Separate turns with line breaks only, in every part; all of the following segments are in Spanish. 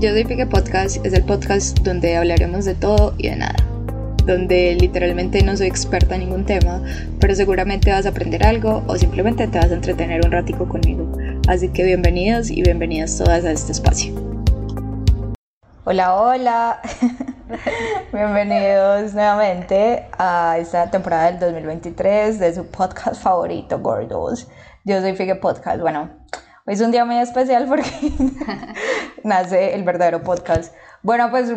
Yo soy Pique Podcast, es el podcast donde hablaremos de todo y de nada. Donde literalmente no soy experta en ningún tema, pero seguramente vas a aprender algo o simplemente te vas a entretener un ratico conmigo. Así que bienvenidos y bienvenidas todas a este espacio. Hola, hola. Bienvenidos nuevamente a esta temporada del 2023 de su podcast favorito, Gordos. Yo soy Figue Podcast. Bueno, hoy es un día muy especial porque nace el verdadero podcast. Bueno, pues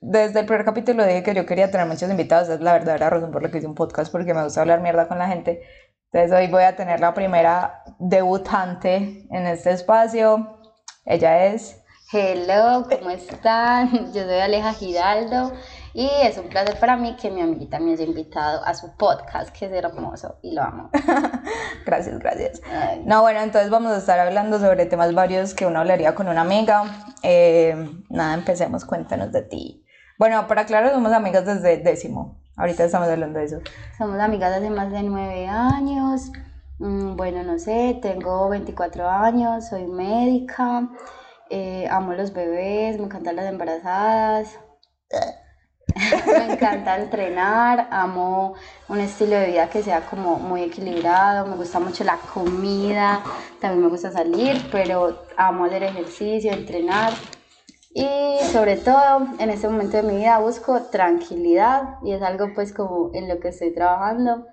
desde el primer capítulo dije que yo quería tener muchos invitados. Es la verdadera razón por la que hice un podcast porque me gusta hablar mierda con la gente. Entonces hoy voy a tener la primera debutante en este espacio. Ella es...
Hello, ¿cómo están? Yo soy Aleja Giraldo y es un placer para mí que mi amiguita me haya invitado a su podcast, que es hermoso y lo amo.
gracias, gracias. No, bueno, entonces vamos a estar hablando sobre temas varios que uno hablaría con una amiga. Eh, nada, empecemos, cuéntanos de ti. Bueno, para aclarar, somos amigas desde décimo. Ahorita estamos hablando de eso.
Somos amigas desde más de nueve años. Mm, bueno, no sé, tengo 24 años, soy médica. Eh, amo los bebés, me encantan las embarazadas. Me encanta entrenar, amo un estilo de vida que sea como muy equilibrado, me gusta mucho la comida, también me gusta salir, pero amo hacer ejercicio, entrenar. Y sobre todo en este momento de mi vida busco tranquilidad y es algo pues como en lo que estoy trabajando.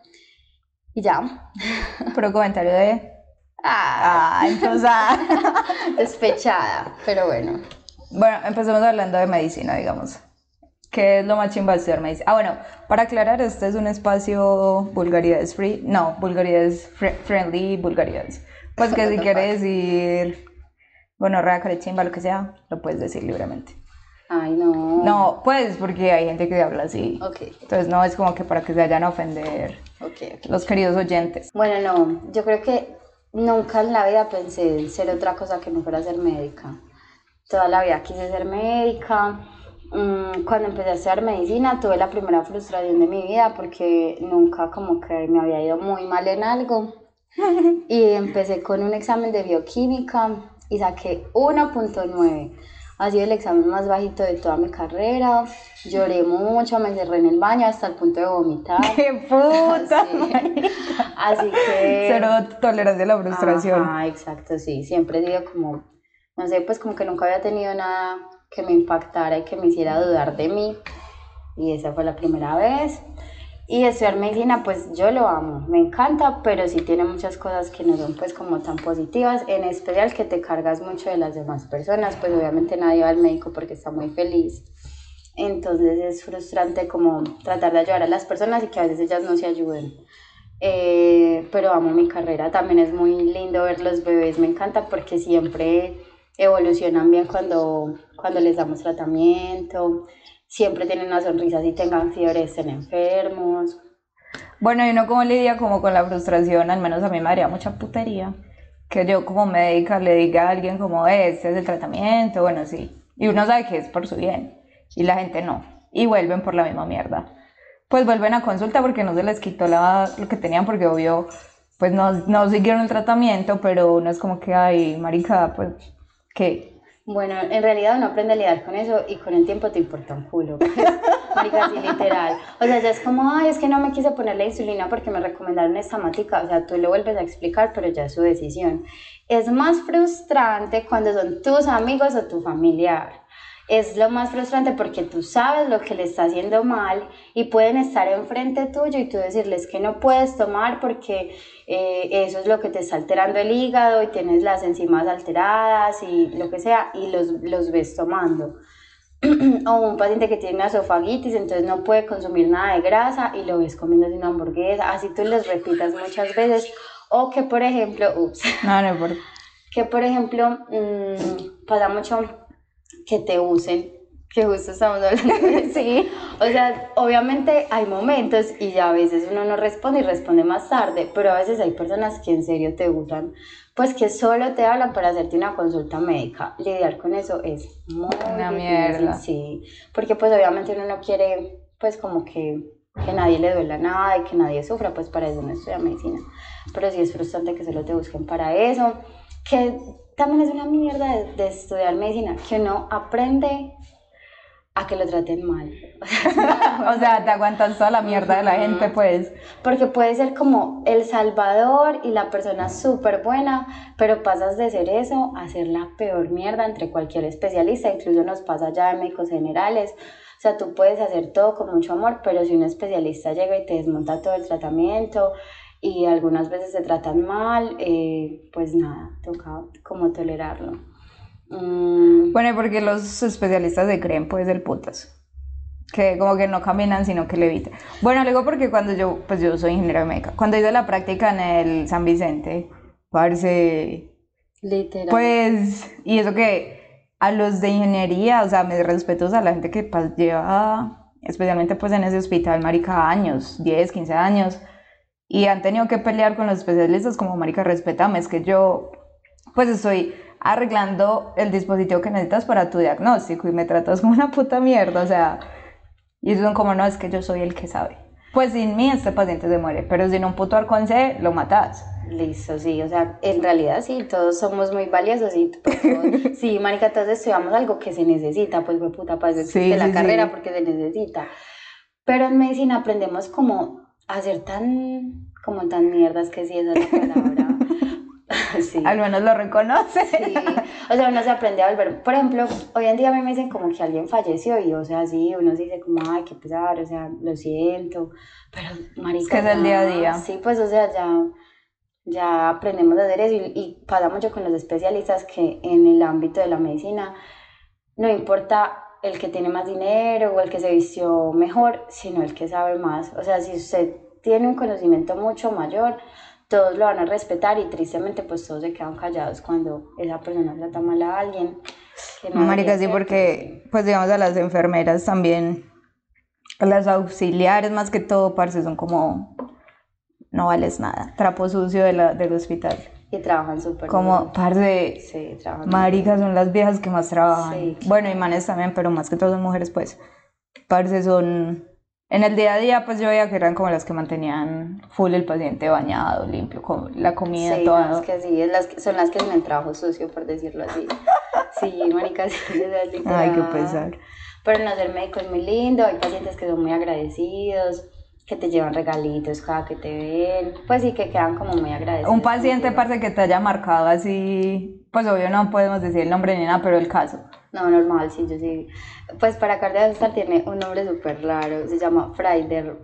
Y ya.
Puro comentario de
Ah, entonces. Despechada, pero bueno.
Bueno, empecemos hablando de medicina, digamos. ¿Qué es lo más chimba de estudiar medicina? Ah, bueno, para aclarar, este es un espacio vulgaridades free. No, vulgaridades friendly, vulgaridades. Pues que si quieres decir, bueno, rea, chimba, lo que sea, lo puedes decir libremente.
Ay, no.
No, pues, porque hay gente que habla así.
Ok.
Entonces, no es como que para que se vayan a ofender
okay,
los queridos oyentes.
Bueno, no, yo creo que Nunca en la vida pensé en ser otra cosa que no fuera ser médica. Toda la vida quise ser médica. Mm, cuando empecé a estudiar medicina tuve la primera frustración de mi vida porque nunca como que me había ido muy mal en algo. Y empecé con un examen de bioquímica y saqué 1.9 ha sido el examen más bajito de toda mi carrera. Lloré mucho, me cerré en el baño hasta el punto de vomitar.
¡Qué puta!
Así que...
Cero tolerancia a la frustración.
Ah, exacto, sí. Siempre he sido como, no sé, pues como que nunca había tenido nada que me impactara y que me hiciera dudar de mí. Y esa fue la primera vez. Y estudiar medicina, pues yo lo amo, me encanta, pero sí tiene muchas cosas que no son pues como tan positivas, en especial que te cargas mucho de las demás personas, pues obviamente nadie va al médico porque está muy feliz. Entonces es frustrante como tratar de ayudar a las personas y que a veces ellas no se ayuden. Eh, pero amo mi carrera, también es muy lindo ver los bebés, me encanta porque siempre evolucionan bien cuando, cuando les damos tratamiento siempre tienen una sonrisa si tengan fiebre, estén enfermos.
Bueno, y uno como lidia como con la frustración, al menos a mí me haría mucha putería. Que yo como médica le diga a alguien como, este es el tratamiento, bueno, sí. Y uno sabe que es por su bien. Y la gente no. Y vuelven por la misma mierda. Pues vuelven a consulta porque no se les quitó la, lo que tenían porque obvio, pues no, no siguieron el tratamiento, pero uno es como que, ay, marica, pues, ¿qué?
Bueno, en realidad uno aprende a lidiar con eso y con el tiempo te importa un culo. Marica, así literal. O sea, ya es como, ay, es que no me quise poner la insulina porque me recomendaron esta matica. O sea, tú le vuelves a explicar, pero ya es su decisión. Es más frustrante cuando son tus amigos o tu familiar es lo más frustrante porque tú sabes lo que le está haciendo mal y pueden estar enfrente tuyo y tú decirles que no puedes tomar porque eh, eso es lo que te está alterando el hígado y tienes las enzimas alteradas y lo que sea y los, los ves tomando. o un paciente que tiene una esofagitis, entonces no puede consumir nada de grasa y lo ves comiendo una hamburguesa, así tú les repitas muchas veces. O que, por ejemplo, ups,
no, no, por...
que por ejemplo, mmm, pasa mucho que te usen, que justo estamos hablando de
sí.
O sea, obviamente hay momentos y ya a veces uno no responde y responde más tarde, pero a veces hay personas que en serio te usan, pues que solo te hablan para hacerte una consulta médica. Lidiar con eso es muy
una mierda.
Sí, porque pues obviamente uno no quiere pues como que que nadie le duela nada y que nadie sufra, pues para eso no estudia medicina. Pero sí es frustrante que solo te busquen para eso que también es una mierda de, de estudiar medicina, que uno aprende a que lo traten mal.
o sea, te aguantas toda la mierda de la gente, pues.
Porque puede ser como el salvador y la persona súper buena, pero pasas de ser eso a ser la peor mierda entre cualquier especialista, incluso nos pasa ya en médicos generales. O sea, tú puedes hacer todo con mucho amor, pero si un especialista llega y te desmonta todo el tratamiento y algunas veces se tratan mal, eh, pues nada, toca como tolerarlo.
Mm. Bueno, porque los especialistas de creen pues del putas. Que como que no caminan, sino que levitan. Bueno, luego porque cuando yo, pues yo soy ingeniero de médica, cuando hice la práctica en el San Vicente, parece...
Literal.
Pues, y eso que a los de ingeniería, o sea, me respeto a la gente que pues, lleva, especialmente pues en ese hospital, marica, años, 10, 15 años, y han tenido que pelear con los especialistas como, marica, respetame, es que yo, pues estoy arreglando el dispositivo que necesitas para tu diagnóstico y me tratas como una puta mierda, o sea, y son como, no, es que yo soy el que sabe. Pues sin mí este paciente se muere, pero sin un puto arcón C lo matas.
Listo, sí, o sea, en realidad sí, todos somos muy valiosos y sí, marica, todos estudiamos algo que se necesita, pues fue puta, para eso sí, la carrera porque se necesita. Pero en medicina aprendemos como a ser tan, como tan mierdas que sí, esa es la palabra.
Sí. Al menos lo reconoce.
Sí, o sea, uno se aprende a volver. Por ejemplo, hoy en día a mí me dicen como que alguien falleció y, o sea, sí, uno se dice como, ay, qué pesar, o sea, lo siento, pero marica. Es
que es el día a día.
Sí, pues, o sea, ya, ya aprendemos a hacer eso y, y pasa mucho con los especialistas que en el ámbito de la medicina no importa el que tiene más dinero o el que se vistió mejor, sino el que sabe más. O sea, si usted tiene un conocimiento mucho mayor, todos lo van a respetar y tristemente pues todos se quedan callados cuando esa persona trata mal a alguien.
Que no Marica, sí, porque pues digamos a las enfermeras también, a las auxiliares más que todo, parce, son como, no vales nada, trapo sucio de la, del hospital.
Y trabajan súper
Como, parce, sí, trabajan maricas son las viejas que más trabajan. Bueno, y manes también, pero más que todo son mujeres, pues, parce, son en el día a día, pues yo veía que eran como las que mantenían full el paciente bañado, limpio, con la comida,
sí,
todo.
que sí, es las son las que hacen el trabajo sucio, por decirlo así. Sí, marica, sí, es.
Ay, qué pesar.
Pero no ser médico es muy lindo, hay pacientes que son muy agradecidos, que te llevan regalitos cada que te ven, pues sí, que quedan como muy agradecidos.
Un paciente, parte que te haya marcado así, pues obvio no podemos decir el nombre ni nada, pero el caso.
No, normal, sí, yo sí. Pues para Cardiovascular tiene un nombre súper raro, se llama. Fraider.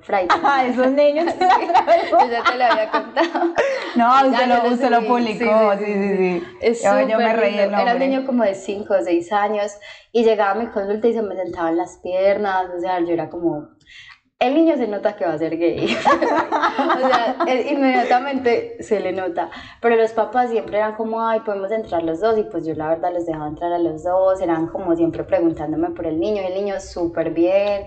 Ah, esos niños.
yo ya te lo había contado.
No, usted, lo, usted lo, publicó, sí, sí, sí.
Es yo, yo, me reí Era un niño como de 5 o 6 años y llegaba a mi consulta y se me sentaba en las piernas, o sea, yo era como, el niño se nota que va a ser gay. o sea, inmediatamente se le nota. Pero los papás siempre eran como, ay, podemos entrar los dos. Y pues yo la verdad les dejaba entrar a los dos. Eran como siempre preguntándome por el niño. El niño súper bien,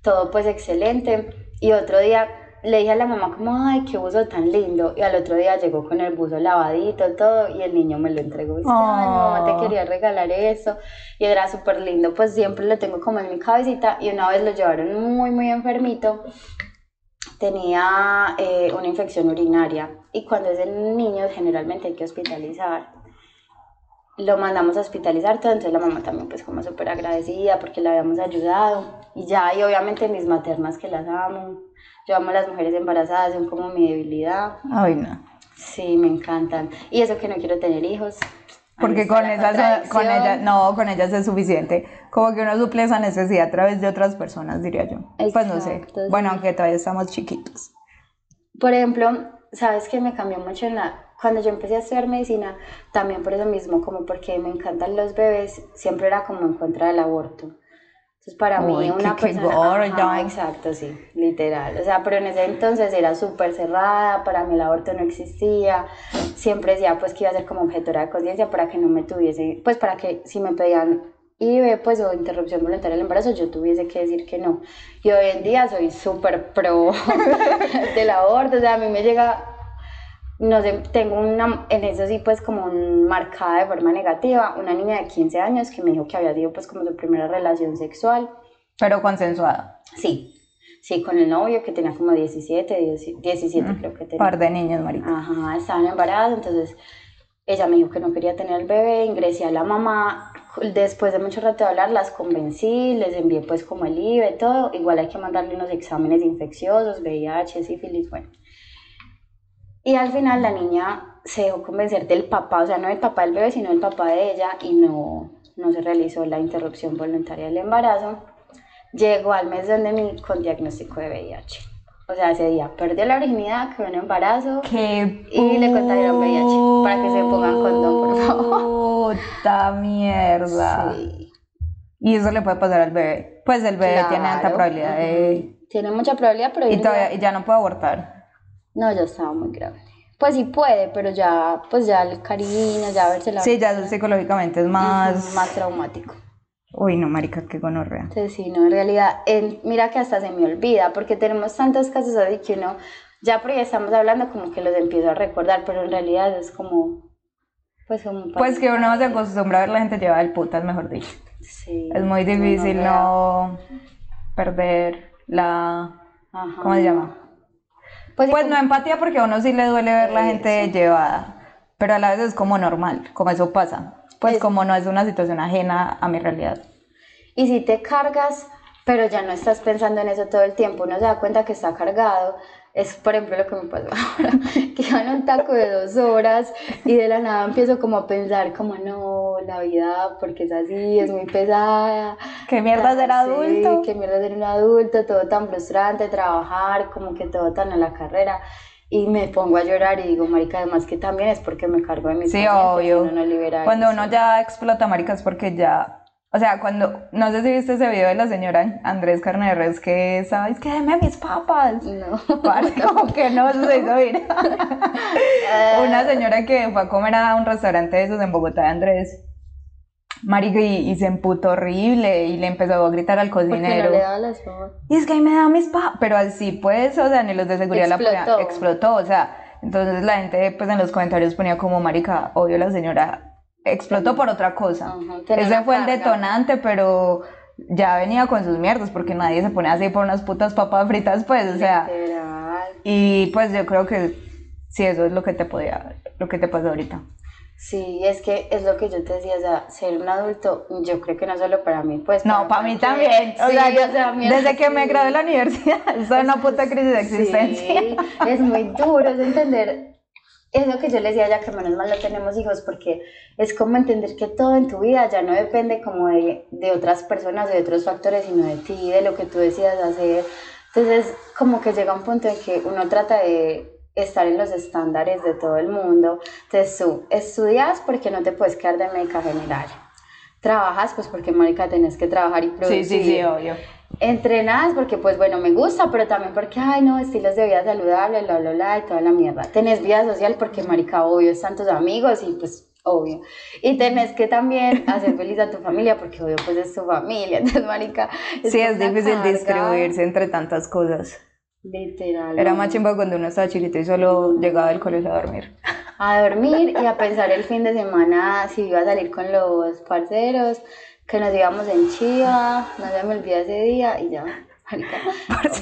todo pues excelente. Y otro día le dije a la mamá como, ay, qué buzo tan lindo. Y al otro día llegó con el buzo lavadito, todo, y el niño me lo entregó. Y dice, ay, mamá, te quería regalar eso. Y era súper lindo, pues siempre lo tengo como en mi cabecita. Y una vez lo llevaron muy, muy enfermito. Tenía eh, una infección urinaria. Y cuando es el niño, generalmente hay que hospitalizar lo mandamos a hospitalizar todo, entonces la mamá también pues como súper agradecida porque le habíamos ayudado y ya, y obviamente mis maternas que las amo, yo amo a las mujeres embarazadas, son como mi debilidad.
Ay, no.
Sí, me encantan. Y eso que no quiero tener hijos.
Porque con esas, con ellas, no, con ellas es suficiente. Como que uno suple esa necesidad a través de otras personas, diría yo. pues no sé. Bueno, aunque todavía estamos chiquitos.
Por ejemplo, ¿sabes qué me cambió mucho en la... Cuando yo empecé a estudiar medicina, también por eso mismo, como porque me encantan los bebés, siempre era como en contra del aborto. Entonces, para mí, una persona. exacto, sí, literal. O sea, pero en ese entonces era súper cerrada, para mí el aborto no existía. Siempre decía, pues, que iba a ser como objetora de conciencia para que no me tuviese. Pues, para que si me pedían IVE, pues, o interrupción voluntaria del embarazo, yo tuviese que decir que no. Y hoy en día soy súper pro del aborto. O sea, a mí me llega no sé, tengo una, en eso sí, pues como marcada de forma negativa, una niña de 15 años que me dijo que había sido pues como su primera relación sexual.
Pero consensuada.
Sí, sí, con el novio que tenía como 17, 17 creo que tenía.
Par de niños, marica.
Ajá, estaban embarazados, entonces ella me dijo que no quería tener el bebé, ingresé a la mamá, después de mucho rato de hablar las convencí, les envié pues como el IVE, todo, igual hay que mandarle unos exámenes infecciosos, VIH, sífilis, bueno. Y al final la niña se dejó convencer del papá, o sea, no del papá del bebé, sino del papá de ella, y no, no se realizó la interrupción voluntaria del embarazo. Llegó al mes donde con diagnóstico de VIH. O sea, ese día perdió la virginidad, quedó en embarazo
¡Qué
y le contagiaron VIH. Para que se pongan condón, por favor.
Puta mierda.
Sí.
Y eso le puede pasar al bebé. Pues el bebé tiene alta probabilidad de...
Tiene mucha probabilidad, pero
Y, todavía, ya no puede abortar.
No, ya estaba muy grave. Pues sí puede, pero ya, pues ya el cariño, ya verse la
Sí, ya psicológicamente es más...
más traumático.
Uy, no, marica, qué gonorrea.
Entonces, sí, no, en realidad, en- mira que hasta se me olvida, porque tenemos tantos casos así que uno, ya porque estamos hablando, como que los empiezo a recordar, pero en realidad es como, pues como un
Pues que uno se acostumbra a ver la gente llevada del putas, mejor dicho.
Sí,
Es muy difícil no perder la...
Ajá.
¿Cómo se llama?
Pues,
Pues
como-
no empatía porque a uno sí le duele ver la gente
sí.
llevada, pero a la vez es como normal, como eso pasa. Pues
Es-
como no es una situación ajena a mi realidad.
Y si te cargas, pero ya no estás pensando en eso todo el tiempo, uno se da cuenta que está cargado. Es, por ejemplo, lo que me pasó ahora, que iba en un taco de dos horas y de la nada empiezo como a pensar, como no, la vida, porque es así, es muy pesada.
¿Qué mierda ser
Ah, Sí,
adulto?
qué mierda ser un adulto, todo tan frustrante, trabajar, como que todo tan a la carrera. Y me pongo a llorar y digo, marica, además que también es porque me cargo de mis
Sí, obvio.
uno no libera
Cuando
eso.
uno ya explota maricas porque ya... O sea, cuando... No sé si viste ese video de la señora Andrés Carneres que sabes que deme mis papas.
No.
Como que no eso se hizo viral. Una señora que fue a comer a un restaurante de esos en Bogotá de Andrés. Marica, y, y se emputó horrible y le empezó a gritar al
Porque no
cocinero.
le daba las papas.
Y es que ahí me da mis pa... Pero así pues, o sea, ni los de seguridad la
Explotó.
ponían- explotó, o sea, entonces la gente pues en los comentarios ponía como, marica, obvio la señora explotó por otra cosa.
Tenía
Ese fue el detonante, pero ya venía con sus mierdas, porque nadie se pone así por unas putas papas fritas, pues, o sea,
Literal.
y pues yo creo que sí, eso es lo que te podía, lo que te pasó ahorita.
Sí, es que es lo que yo te decía, o sea, ser un adulto, yo creo que no solo para mí, pues.
No, para mí también. O
Sí,
sea, yo-
mira,
desde que me gradué de la universidad, en una puta crisis de existencia.
Sí, es muy duro, es entender. Es lo que yo le decía ya que menos mal no tenemos hijos, porque es como entender que todo en tu vida ya no depende como de, de otras personas, de otros factores, sino de ti, de lo que tú decidas hacer. Entonces, como que llega un punto en que uno trata de estar en los estándares de todo el mundo. Entonces, tú estudias porque no te puedes quedar de médica general. Trabajas, pues porque, marica, tenés que trabajar y
Sí,
producir.
sí, sí, obvio.
Entrenas porque, pues bueno, me gusta, pero también porque, ay, no, estilos de vida saludable, bla, bla, bla, y toda la mierda. Tenés vida social porque, marica, obvio, están tus amigos y, pues, obvio. Y tenés que también hacer feliz a tu familia porque, obvio, pues es tu familia. Entonces, marica,
Sí, es difícil
carga,
distribuirse entre tantas cosas.
Literal.
Era más chimba cuando uno estaba chiquito y solo llegaba del colegio a dormir.
A dormir y a pensar el fin de semana si iba a salir con los parceros, que nos íbamos en Chiva, no se me olvida ese día y ya.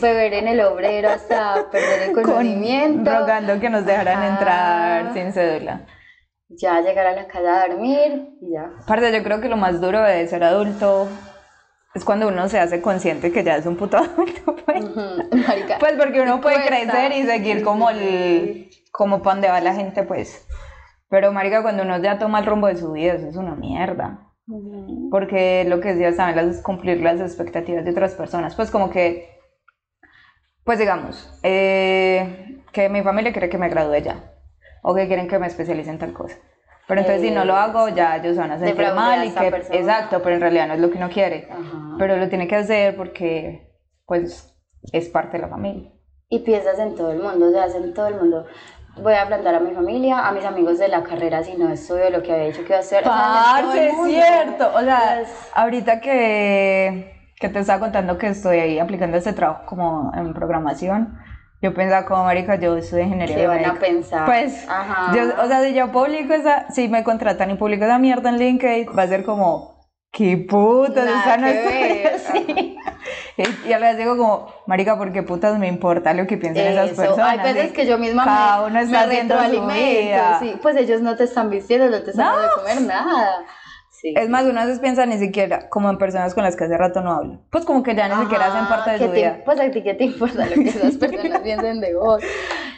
Beber en el obrero hasta perder el conocimiento.
rogando que nos dejaran entrar sin cédula.
ya llegar a la casa a dormir y ya.
Aparte, yo creo que lo más duro de ser adulto es cuando uno se hace consciente que ya es un puto adulto, pues.
Marica.
Pues porque uno puede
Cuesta.
crecer y seguir como el... como para donde va la gente, pues. Pero, marica, cuando uno ya toma el rumbo de su vida, eso es una mierda. Porque lo que decías también es cumplir las expectativas de otras personas. Pues como que, pues digamos, eh, que mi familia quiere que me gradúe ya. O que quieren que me especialice en tal cosa. Pero entonces si no lo hago, ya ellos van a sentir mal y que...
persona.
Exacto, pero en realidad no es lo que uno quiere.
Ajá.
Pero lo tiene que hacer porque, pues, es parte de la familia.
Y piensas en todo el mundo, o sea, en todo el mundo. Voy a plantar a mi familia, a mis amigos de la carrera si no estudio lo que había dicho que iba a hacer. o sea,
Parce, es cierto. O sea, ahorita que, que te estaba contando que estoy ahí aplicando este trabajo como en programación, yo pensaba como marica, yo estudio ingeniería
¿Qué van a pensar?
Pues,
Ajá.
yo, o sea, si yo publico esa, si me contratan y publico esa mierda en LinkedIn, va a ser como, qué puto,
Nada
no
que
estudia
ver,
así. Y, y a vez digo como, marica, ¿por qué putas me importa lo que piensen esas
Eso,
personas?
Hay veces que yo misma
cada
me,
uno está
me retroalimento, sí. Pues ellos no te están vistiendo, no te están dando de comer nada. Sí.
Es más, uno a veces piensa ni siquiera como en personas con las que hace rato no hablo. Pues como que ya ni siquiera hacen parte de
¿qué
su
te-
vida.
Pues a ti qué te importa lo que esas personas piensen de vos.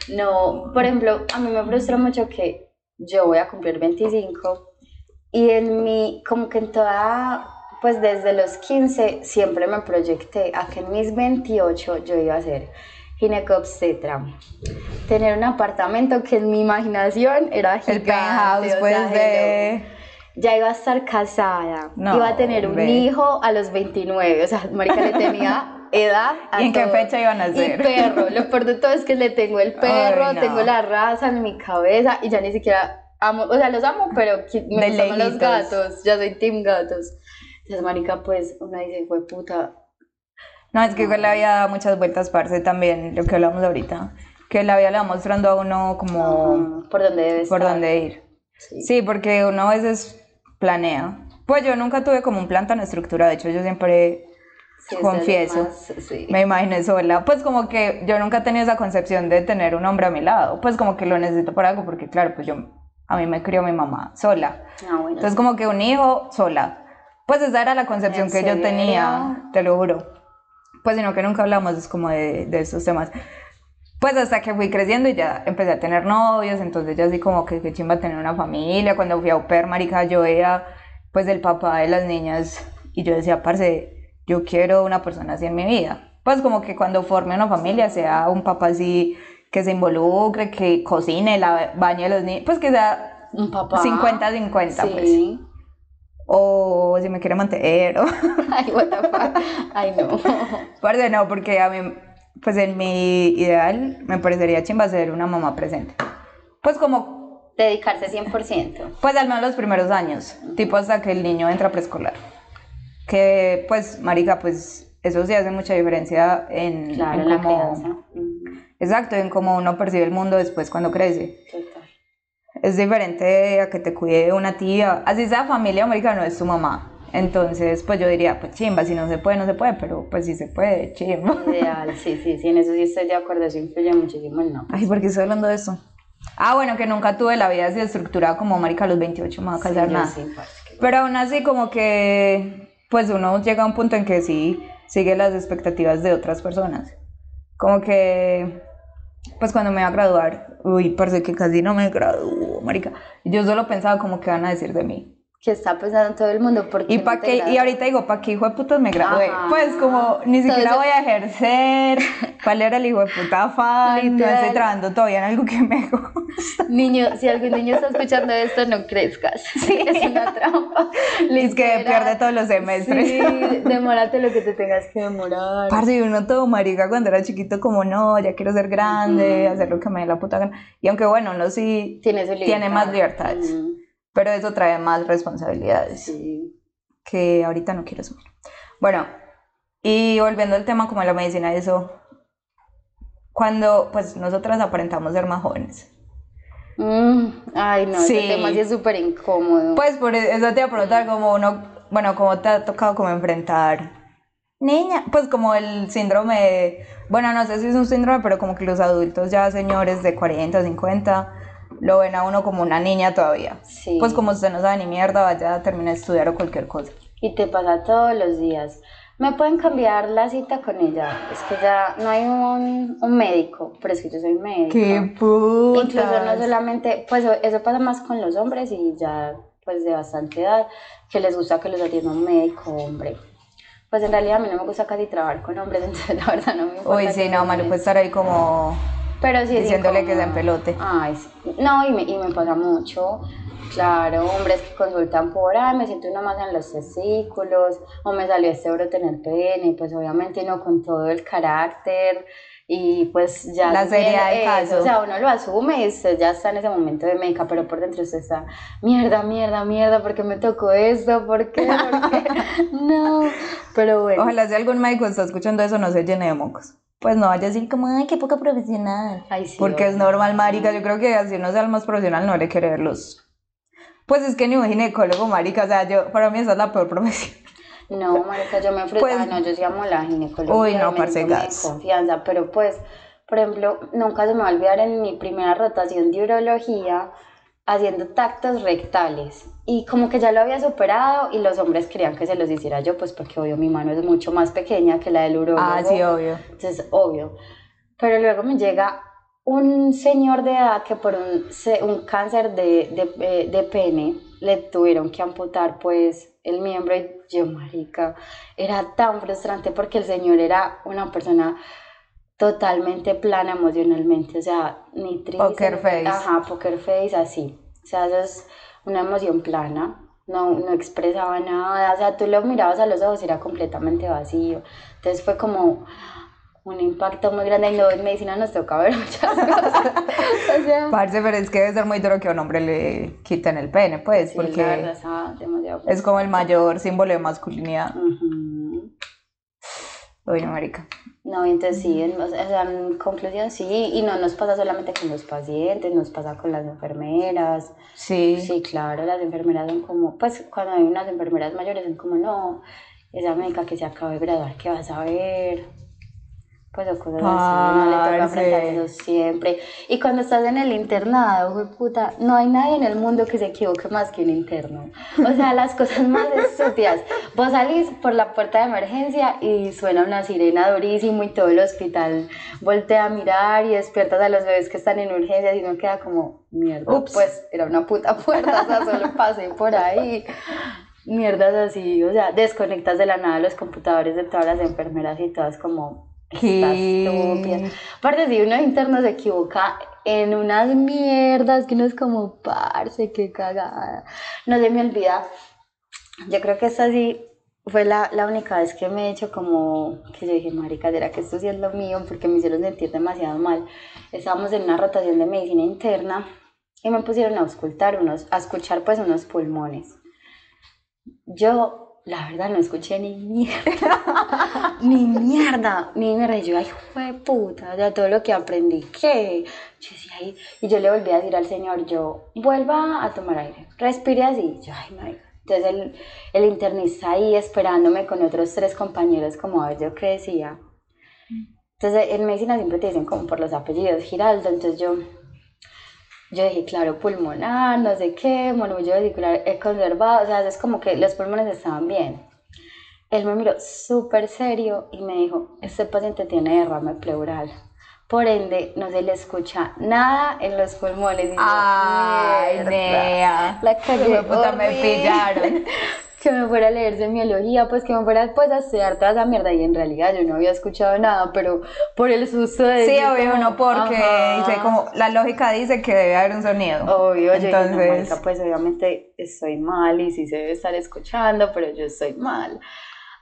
No, por ejemplo, a mí me frustra mucho que yo voy a cumplir 25 y en mi, como que en toda, pues desde los 15 siempre me proyecté a que en mis 28 yo iba a ser ginecobstetra. Tener un apartamento que en mi imaginación era
El
gigante.
penthouse,
o sea,
pues,
hello
de...
ya iba a estar casada,
No,
iba a tener un hijo a los 29, o sea, marica le tenía edad a
¿Y en qué fecha iban a
Y
nacer?
perro, lo peor de todo es que le tengo el perro,
Ay, no.
tengo la raza en mi cabeza y ya ni siquiera amo, o sea, los amo, pero me gustan los gatos, ya soy team gatos. Entonces, marica, pues, uno dice, fue puta,
No, es que igual la vida da muchas vueltas, parce, también, lo que hablamos ahorita. Que la vida le va mostrando a uno como
por dónde debe
por
estar.
dónde ir.
Sí.
Sí, porque uno a veces planea. Pues yo nunca tuve como un plan tan estructurado, de hecho yo siempre
Sí,
confieso.
más- sí.
me imaginé sola. Pues como que yo nunca he tenido esa concepción de tener un hombre a mi lado. Pues como que lo necesito para algo, porque claro, pues yo, a mí me crió mi mamá sola.
Ah, bueno,
Entonces como que un hijo sola. Pues esa era la concepción
¿En
que yo tenía, te lo juro. Pues sino que nunca hablamos es como de, de esos temas. Pues hasta que fui creciendo y ya empecé a tener novios, entonces ya así como que qué chimba tener una familia. Cuando fui a UPER, marica, yo veía pues el papá de las niñas y yo decía, parce, yo quiero una persona así en mi vida. Pues como que cuando forme una familia sea un papá así que se involucre, que cocine, la bañe a los niños, pues que sea
un papá.
50-50, pues.
Sí.
O si me quiere mantener, o...
Ay, what the fuck. Ay, no.
Parce, no, porque a mí, pues en mi ideal, me parecería chimba ser una mamá presente. Pues como,
Dedicarse 100%.
pues al menos los primeros años, tipo hasta que el niño entra a preescolar. Que, pues, marica, pues, eso sí hace mucha diferencia en,
Claro,
en
la
cómo-
crianza. Ujú,
Exacto, en cómo uno percibe el mundo después cuando crece.
Total.
Es diferente a que te cuide una tía, así sea familia, marica, no es tu mamá. Entonces, pues yo diría, pues chimba, si no se puede, no se puede, pero pues si se puede, chimba.
Ideal, sí, sí, sí, en eso sí estoy de acuerdo, eso influye muchísimo el no.
Ay, ¿por qué estoy hablando de eso? Ah, bueno, que nunca tuve la vida así estructurada como marica a los 28 me va a casar
Sí,
nada.
sí, que-
Pero aún así como que, pues uno llega a un punto en que sí sigue las expectativas de otras personas. Como que, pues cuando me iba a graduar, uy, parece que casi no me graduó, marica. Yo solo pensaba como que van a decir de mí.
Que está pensando todo el mundo porque
Y, pa qué, y ahorita digo, ¿para qué hijo de putas me gradué?
Ajá.
Pues como ni siquiera voy a ejercer, ¿cuál era el hijo de puta fan? No
Literal.
estoy trabajando todavía en algo que me gusta.
Niño, si algún niño está escuchando esto, no crezcas. Es una trampa.
Es que pierde todos los semestres.
Sí, demórate lo que te tengas que demorar.
Parce, y uno todo marica cuando era chiquito, como no, ya quiero ser grande,
Ujú.
hacer lo que me dé la puta gana. Y aunque bueno, uno sí
Tiene
tiene más
libertad.
libertades,
Mm,
pero eso trae más responsabilidades
Sí.
que ahorita no quiero asumir. Bueno, y volviendo al tema como la medicina, eso, cuando pues nosotras aparentamos ser más jóvenes.
Mm, ay, no,
Sí.
ese tema sí es súper incómodo.
Pues por eso te iba a preguntar como uno, bueno, cómo te ha tocado como enfrentar, niña, pues como el síndrome, de- bueno, no sé si es un síndrome, pero como que los adultos ya señores de 40, 50, lo ven a uno como una niña todavía.
sí.
Pues como usted no sabe ni mierda, vaya a terminar de estudiar o cualquier cosa.
Y te pasa todos los días. ¿Me pueden cambiar la cita con ella? Es que ya no hay un, un médico, pero es que yo soy médico.
¡Qué puta!
Incluso no solamente, pues eso pasa más con los hombres y ya pues de bastante edad, que les gusta que los atienda un médico hombre. Pues en realidad a mí no me gusta casi trabajar con hombres, entonces la verdad no me importa.
Uy, sí, no, malo, puede estar ahí como...
Pero sí es
diciéndole que se
incómodo.
empelote.
Ay, sí. No, y me, y me pasa mucho. Claro, hombres que consultan por, ay, me siento uno más en los testículos, o me salió este brote en el pene, pues obviamente no con todo el carácter y pues ya...
La seriedad del caso.
O sea, uno lo asume y usted ya está en ese momento de médica, pero por dentro usted está, mierda, mierda, mierda, ¿por qué me tocó esto? ¿Por qué? ¿Por qué? no, pero bueno.
Ojalá si algún médico está escuchando eso no se llene de mocos. Pues no vaya a decir como, ay, qué poca profesional.
Ay, sí,
Porque es normal, marica. Yo creo que así uno sea el más profesional, no le quererlos. Pues es que ni un ginecólogo, marica. O sea, yo, para mí esa es la peor profesión.
No, marica, yo me enfrenté,
Pues-
no, yo sí amo la ginecología.
Uy, no, parce,
confianza, pero pues, por ejemplo, nunca se me va a olvidar en mi primera rotación de urología haciendo tactos rectales. Y como que ya lo había superado y los hombres querían que se los hiciera yo, pues porque obvio mi mano es mucho más pequeña que la del urólogo.
Ah, sí, obvio.
Entonces, obvio. Pero luego me llega un señor de edad que por un, un cáncer de, de, eh, de pene le tuvieron que amputar pues el miembro y yo, marica, era tan frustrante porque el señor era una persona totalmente plana emocionalmente, o sea, ni triste.
Poker face.
Ajá, poker face, así. O sea, eso es una emoción plana. No, no expresaba nada, o sea, tú lo mirabas a los ojos y era completamente vacío. Entonces fue como un impacto muy grande y no en medicina nos toca ver muchas cosas. o sea,
Parce, pero es que debe ser muy duro que a un hombre le quiten el pene, pues,
sí, la
porque
verdad demasiado
es como el mayor símbolo de masculinidad.
Ujú.
Uy, no, marica.
No, entonces sí, en, o sea, en conclusión sí, y no nos pasa solamente con los pacientes, nos pasa con las enfermeras.
Sí.
Sí, claro, las enfermeras son como, pues cuando hay unas enfermeras mayores son como, no, esa médica que se acaba de graduar, ¿qué vas a ver? Pues o cosas así, no le toca enfrentar eso siempre. Y cuando estás en el internado, güey, puta, no hay nadie en el mundo que se equivoque más que un interno. O sea, las cosas más estúpidas. Vos salís por la puerta de emergencia y suena una sirena durísimo y todo el hospital voltea a mirar y despiertas a los bebés que están en urgencias y no queda como, mierda,
Ups.
pues era una puta puerta, o sea, solo pasé por ahí. Mierdas así, o sea, desconectas de la nada los computadores de todas las enfermeras y todas como.
¿Qué?
Aparte, si uno interno se equivoca en unas mierdas que uno es como, parce, qué cagada. No se me olvida. Yo creo que esta sí fue la, la única vez que me he hecho como que yo dije, marica, ¿será que esto sí es lo mío? Porque me hicieron sentir demasiado mal. Estábamos en una rotación de medicina interna y me pusieron a auscultar unos, a escuchar pues unos pulmones. Yo, la verdad, no escuché ni mierda. ni mierda, ni mierda. Y yo, ay, fue puta, ya todo lo que aprendí, ¿qué? Yo decía, y yo le volví a decir al señor, yo, vuelva a tomar aire, respire así. Yo, ay, marica. Entonces el, el internista ahí esperándome con otros tres compañeros, como a ver yo qué decía. Entonces en medicina siempre te dicen como por los apellidos, Giraldo, entonces yo, yo dije, claro, pulmonar, no sé qué, murmullo vesicular he conservado, o sea, es como que los pulmones estaban bien. Él me miró súper serio y me dijo, este paciente tiene derrame pleural. Por ende, no se le escucha nada en los pulmones. Y yo,
Ay.
La
puta, me pillaron.
que me fuera a leer semiología, pues que me fuera pues a estudiar toda esa mierda y en realidad yo no había escuchado nada, pero por el susto de
Sí, obvio,
como,
no, porque dice como, la lógica dice que debe haber un sonido.
Obvio, yo dije, no,
Entonces,
marica, pues obviamente estoy mal y sí se debe estar escuchando, pero yo estoy mal.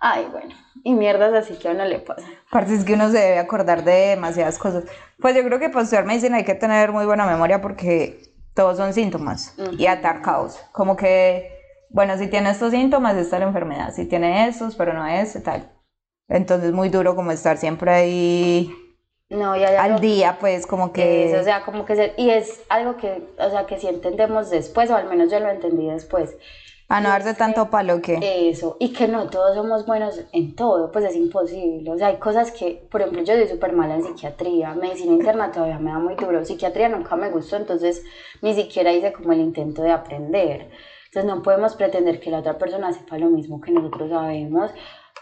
Ay, bueno, y mierdas así que a uno le pasa.
Aparte es que uno se debe acordar de demasiadas cosas. Pues yo creo que para estudiar medicina hay que tener muy buena memoria porque todos son síntomas y atacados. Como que, bueno, si tiene estos síntomas, esta es la enfermedad. Si tiene estos, pero no es, tal. Entonces muy duro como estar siempre ahí
No, y hay
al
algo
día, pues como que...
Eso, o sea, como que se- y es algo que, o sea, que si entendemos después, o al menos yo lo entendí después.
a no darse tanto palo que...
Eso, y que no todos somos buenos en todo, pues es imposible. O sea, hay cosas que, por ejemplo, yo soy súper mala en psiquiatría, medicina interna todavía me da muy duro, psiquiatría nunca me gustó, entonces ni siquiera hice como el intento de aprender. Entonces no podemos pretender que la otra persona sepa lo mismo que nosotros sabemos.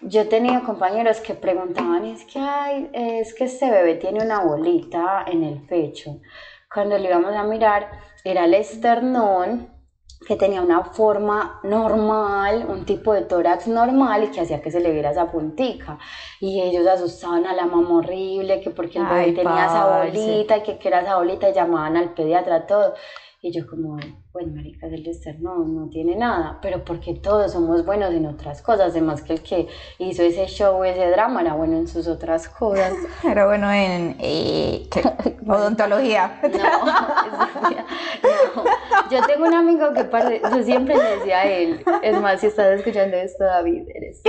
Yo he tenido compañeros que preguntaban, es que, ay, es que este bebé tiene una bolita en el pecho. Cuando lo íbamos a mirar, era el esternón, que tenía una forma normal, un tipo de tórax normal y que hacía que se le viera esa puntica. Y ellos asustaban a la mamá horrible, que porque el bebé
Ay,
tenía esa bolita y que, que era esa bolita y llamaban al pediatra, todo. Y yo como, bueno, marica, el esternón no tiene nada, pero porque todos somos buenos en otras cosas, además que el que hizo ese show, ese drama, era bueno en sus otras cosas.
Era bueno en eh, odontología.
No, no. Yo tengo un amigo que parce, yo siempre le decía a él, es más, si estás escuchando esto, David, eres.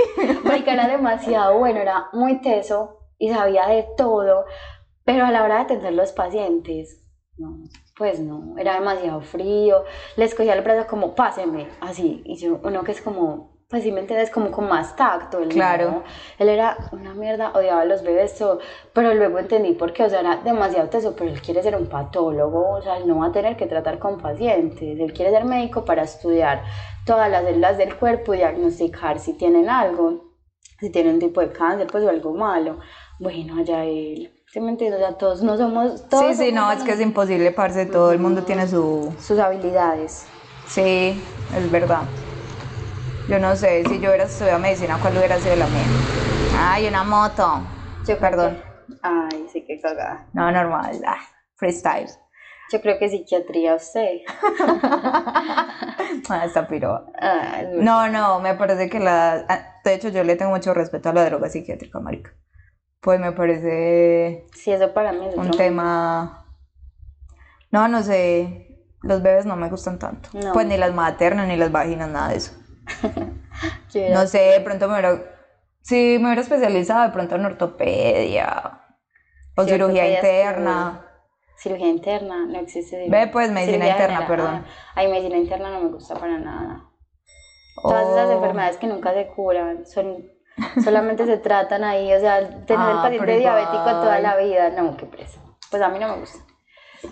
Marica era demasiado bueno, era muy teso y sabía de todo, pero a la hora de atender los pacientes, no, pues no, era demasiado frío. Le escogía el brazo como, páseme, así, y yo, uno que es como, pues si me entiendes, como con más tacto. Él
Claro.
no. Él era una mierda, odiaba a los bebés, todo, pero luego entendí por qué, o sea, era demasiado teso, pero él quiere ser un patólogo, o sea, él no va a tener que tratar con pacientes, él quiere ser médico para estudiar todas las células del cuerpo y diagnosticar si tienen algo, si tienen un tipo de cáncer, pues o algo malo. Bueno, allá él, ¿sí me entiendes? O sea, todos no somos, todos
Sí, sí,
somos
no, es que es imposible, parce, todo el mundo tiene su...
sus habilidades.
Sí, es verdad. Yo no sé, si yo hubiera estudiado medicina, ¿cuál hubiera sido la mía? Ay, una moto.
Yo
Perdón.
que- Ay, sí, qué cagada.
No, normal, ah, freestyle.
Yo creo que psiquiatría usted.
Ah, esta piroa.
Ah,
No, no, me parece que la... ah, De hecho, yo le tengo mucho respeto a la droga psiquiátrica, marica. Pues me parece
Sí, eso para mí es
un tema... No, no sé, los bebés no me gustan tanto.
No.
Pues ni las maternas, ni las vaginas, nada de eso. No sé, de pronto me hubiera... Si me hubiera especializado de pronto en ortopedia o
Sí,
cirugía interna.
Cirugía interna, no existe.
Ve, pues, medicina
Cirugía
interna,
general.
perdón.
Ah, ay, medicina interna no me gusta para nada. Todas esas enfermedades que nunca se curan, son solamente se tratan ahí, o sea, tener
Ah,
el paciente
pero
diabético toda la vida, no, qué presa. Pues a mí no me gusta.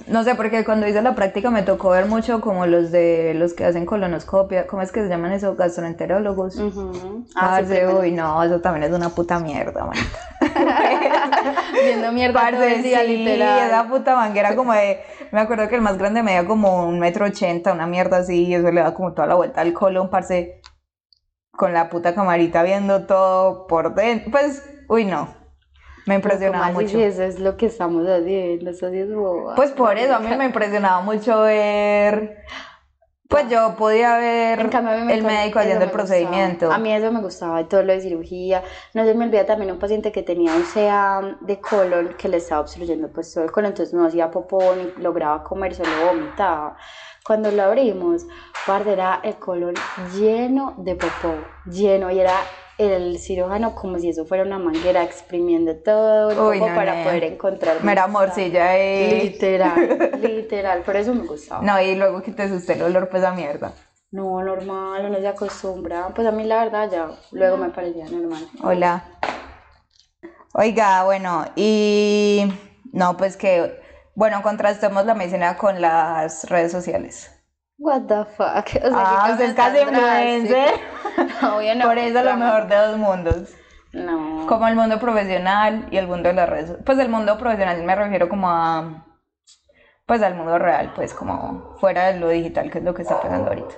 No sé, porque cuando hice la práctica me tocó ver mucho como los de los que hacen colonoscopia, ¿cómo es que se llaman esos gastroenterólogos?
Ujú. Ah, sí,
Parce,
tremendo.
uy, no, eso también es una puta mierda, man.
Viendo mierda todo el día,
sí,
literal.
esa puta manguera como de, me acuerdo que el más grande medía como un metro ochenta, una mierda así, y eso le da como toda la vuelta al colon, parce, con la puta camarita viendo todo por dentro, pues, uy, no, me impresionaba mucho.
Sí, eso es lo que estamos haciendo, eso sí es boba.
Pues por eso a mí me impresionaba mucho ver, pues yo podía ver
cambio, me
el médico haciendo el procedimiento.
gustaba. A mí eso me gustaba, y todo lo de cirugía. No se me olvida también un paciente que tenía un CA de colon que le estaba obstruyendo pues todo el colon, entonces no hacía popó ni lograba comer, solo vomitaba. Cuando lo abrimos, parce, era el colon lleno de popó, lleno, y era el cirujano como si eso fuera una manguera exprimiendo todo el
Uy,
popó
no,
para
no.
poder encontrar.
Mera morcilla y...
Literal, literal, por eso me gustaba.
No, y luego que te asuste el olor, pues a mierda.
No, normal, uno se acostumbra. Pues a mí la verdad ya luego me parecía normal.
Hola. Oiga, bueno, y no, pues que, bueno, contrastemos la medicina con las redes sociales.
What the fuck. O sea,
Ah, usted es casi influencer.
Obvio no.
Por eso lo mejor de dos mundos.
No.
Como el mundo profesional y el mundo de las redes. Pues el mundo profesional me refiero como a, pues al mundo real, pues como fuera de lo digital, que es lo que está pasando ahorita.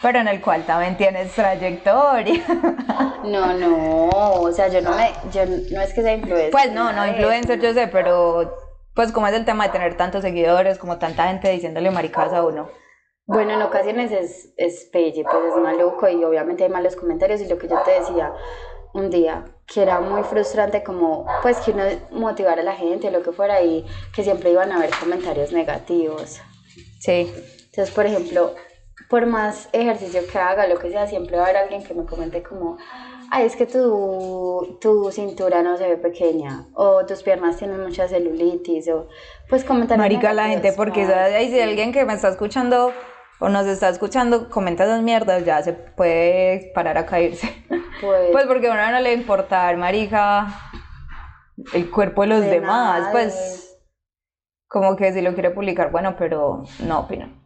Pero en el cual también tienes trayectoria.
No, no. O sea, yo no me. Yo no es que sea influencer.
Pues no, no, influencer yo sé, pero pues como es el tema de tener tantos seguidores, como tanta gente diciéndole maricadas a uno.
Bueno, en ocasiones es, es pelle, pues es maluco y obviamente hay malos comentarios y lo que yo te decía un día, que era muy frustrante como, pues que uno motivara a la gente o lo que fuera y que siempre iban a haber comentarios negativos.
Sí.
Entonces, por ejemplo, por más ejercicio que haga, lo que sea, siempre va a haber alguien que me comente como, ay, es que tu, tu cintura no se ve pequeña, o tus piernas tienen mucha celulitis, o pues comentarios
Marica, la gente, porque. ¿sabes? Si alguien que me está escuchando o nos está escuchando comenta esas mierdas, ya se puede parar a caerse.
Pues,
Pues porque a uno no le importar, marica, el cuerpo de los
De
demás, pues como que si lo quiere publicar, bueno, pero no opina.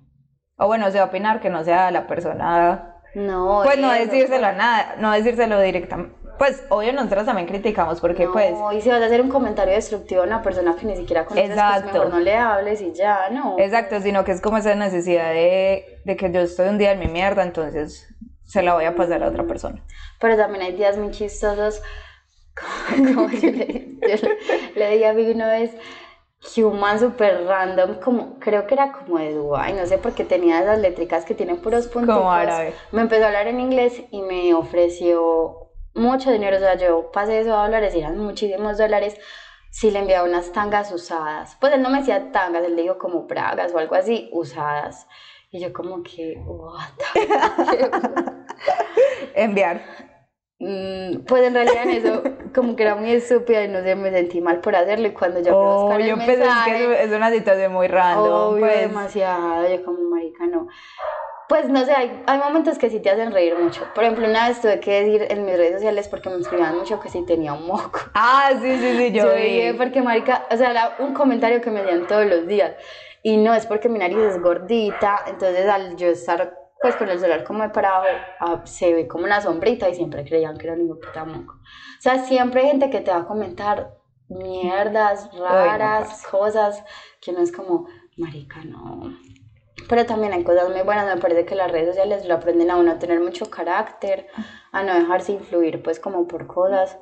O bueno, se va a opinar que no sea la persona,
no,
pues no decírselo a nada, no decírselo directamente. Pues obvio nosotros también criticamos porque
no,
pues
y si vas a hacer un comentario destructivo a una persona que ni siquiera conoces, pues
Exacto.
mejor no le hables y ya, no.
Exacto, sino que es como esa necesidad de, de que yo estoy un día en mi mierda, entonces se la voy a pasar a otra persona.
Pero también hay días muy chistosos, como, como yo, le, yo le- le dije a Vivi una vez, que un man súper random, como, creo que era como de Dubai, no sé, porque tenía esas letricas que tienen puros puntos.
Como árabe.
Me empezó a hablar en inglés y me ofreció mucho dinero, o sea, yo pasé eso a dólares eran muchísimos dólares. Si le enviaba unas tangas usadas, pues él no me decía tangas, él le dijo como bragas o algo así, usadas. Y yo como que, what?
Enviar.
Mm, pues en realidad en eso como que era muy estúpida y no sé, me sentí mal por hacerlo y cuando yo fui a
Oh,
buscar el
yo pensé es que
mensaje,
es- es una situación muy random,
obvio,
pues.
demasiado, yo como marica no. Pues no sé, hay, hay momentos que sí te hacen reír mucho. Por ejemplo, una vez tuve que decir en mis redes sociales porque me escribían mucho que si tenía un moco.
Ah, sí, sí, sí, yo,
Yo
vi.
porque marica, o sea, era un comentario que me hacían todos los días. Y no, es porque mi nariz es gordita, entonces al yo estar pues con el celular como de para abajo, ah, se ve como una sombrita y siempre creían que era un puta moco. O sea, siempre hay gente que te va a comentar mierdas raras,
parce.
cosas que no es como, marica, no. Pero también hay cosas muy buenas, me parece que las redes sociales lo aprenden a uno a tener mucho carácter, a no dejarse influir pues como por cosas.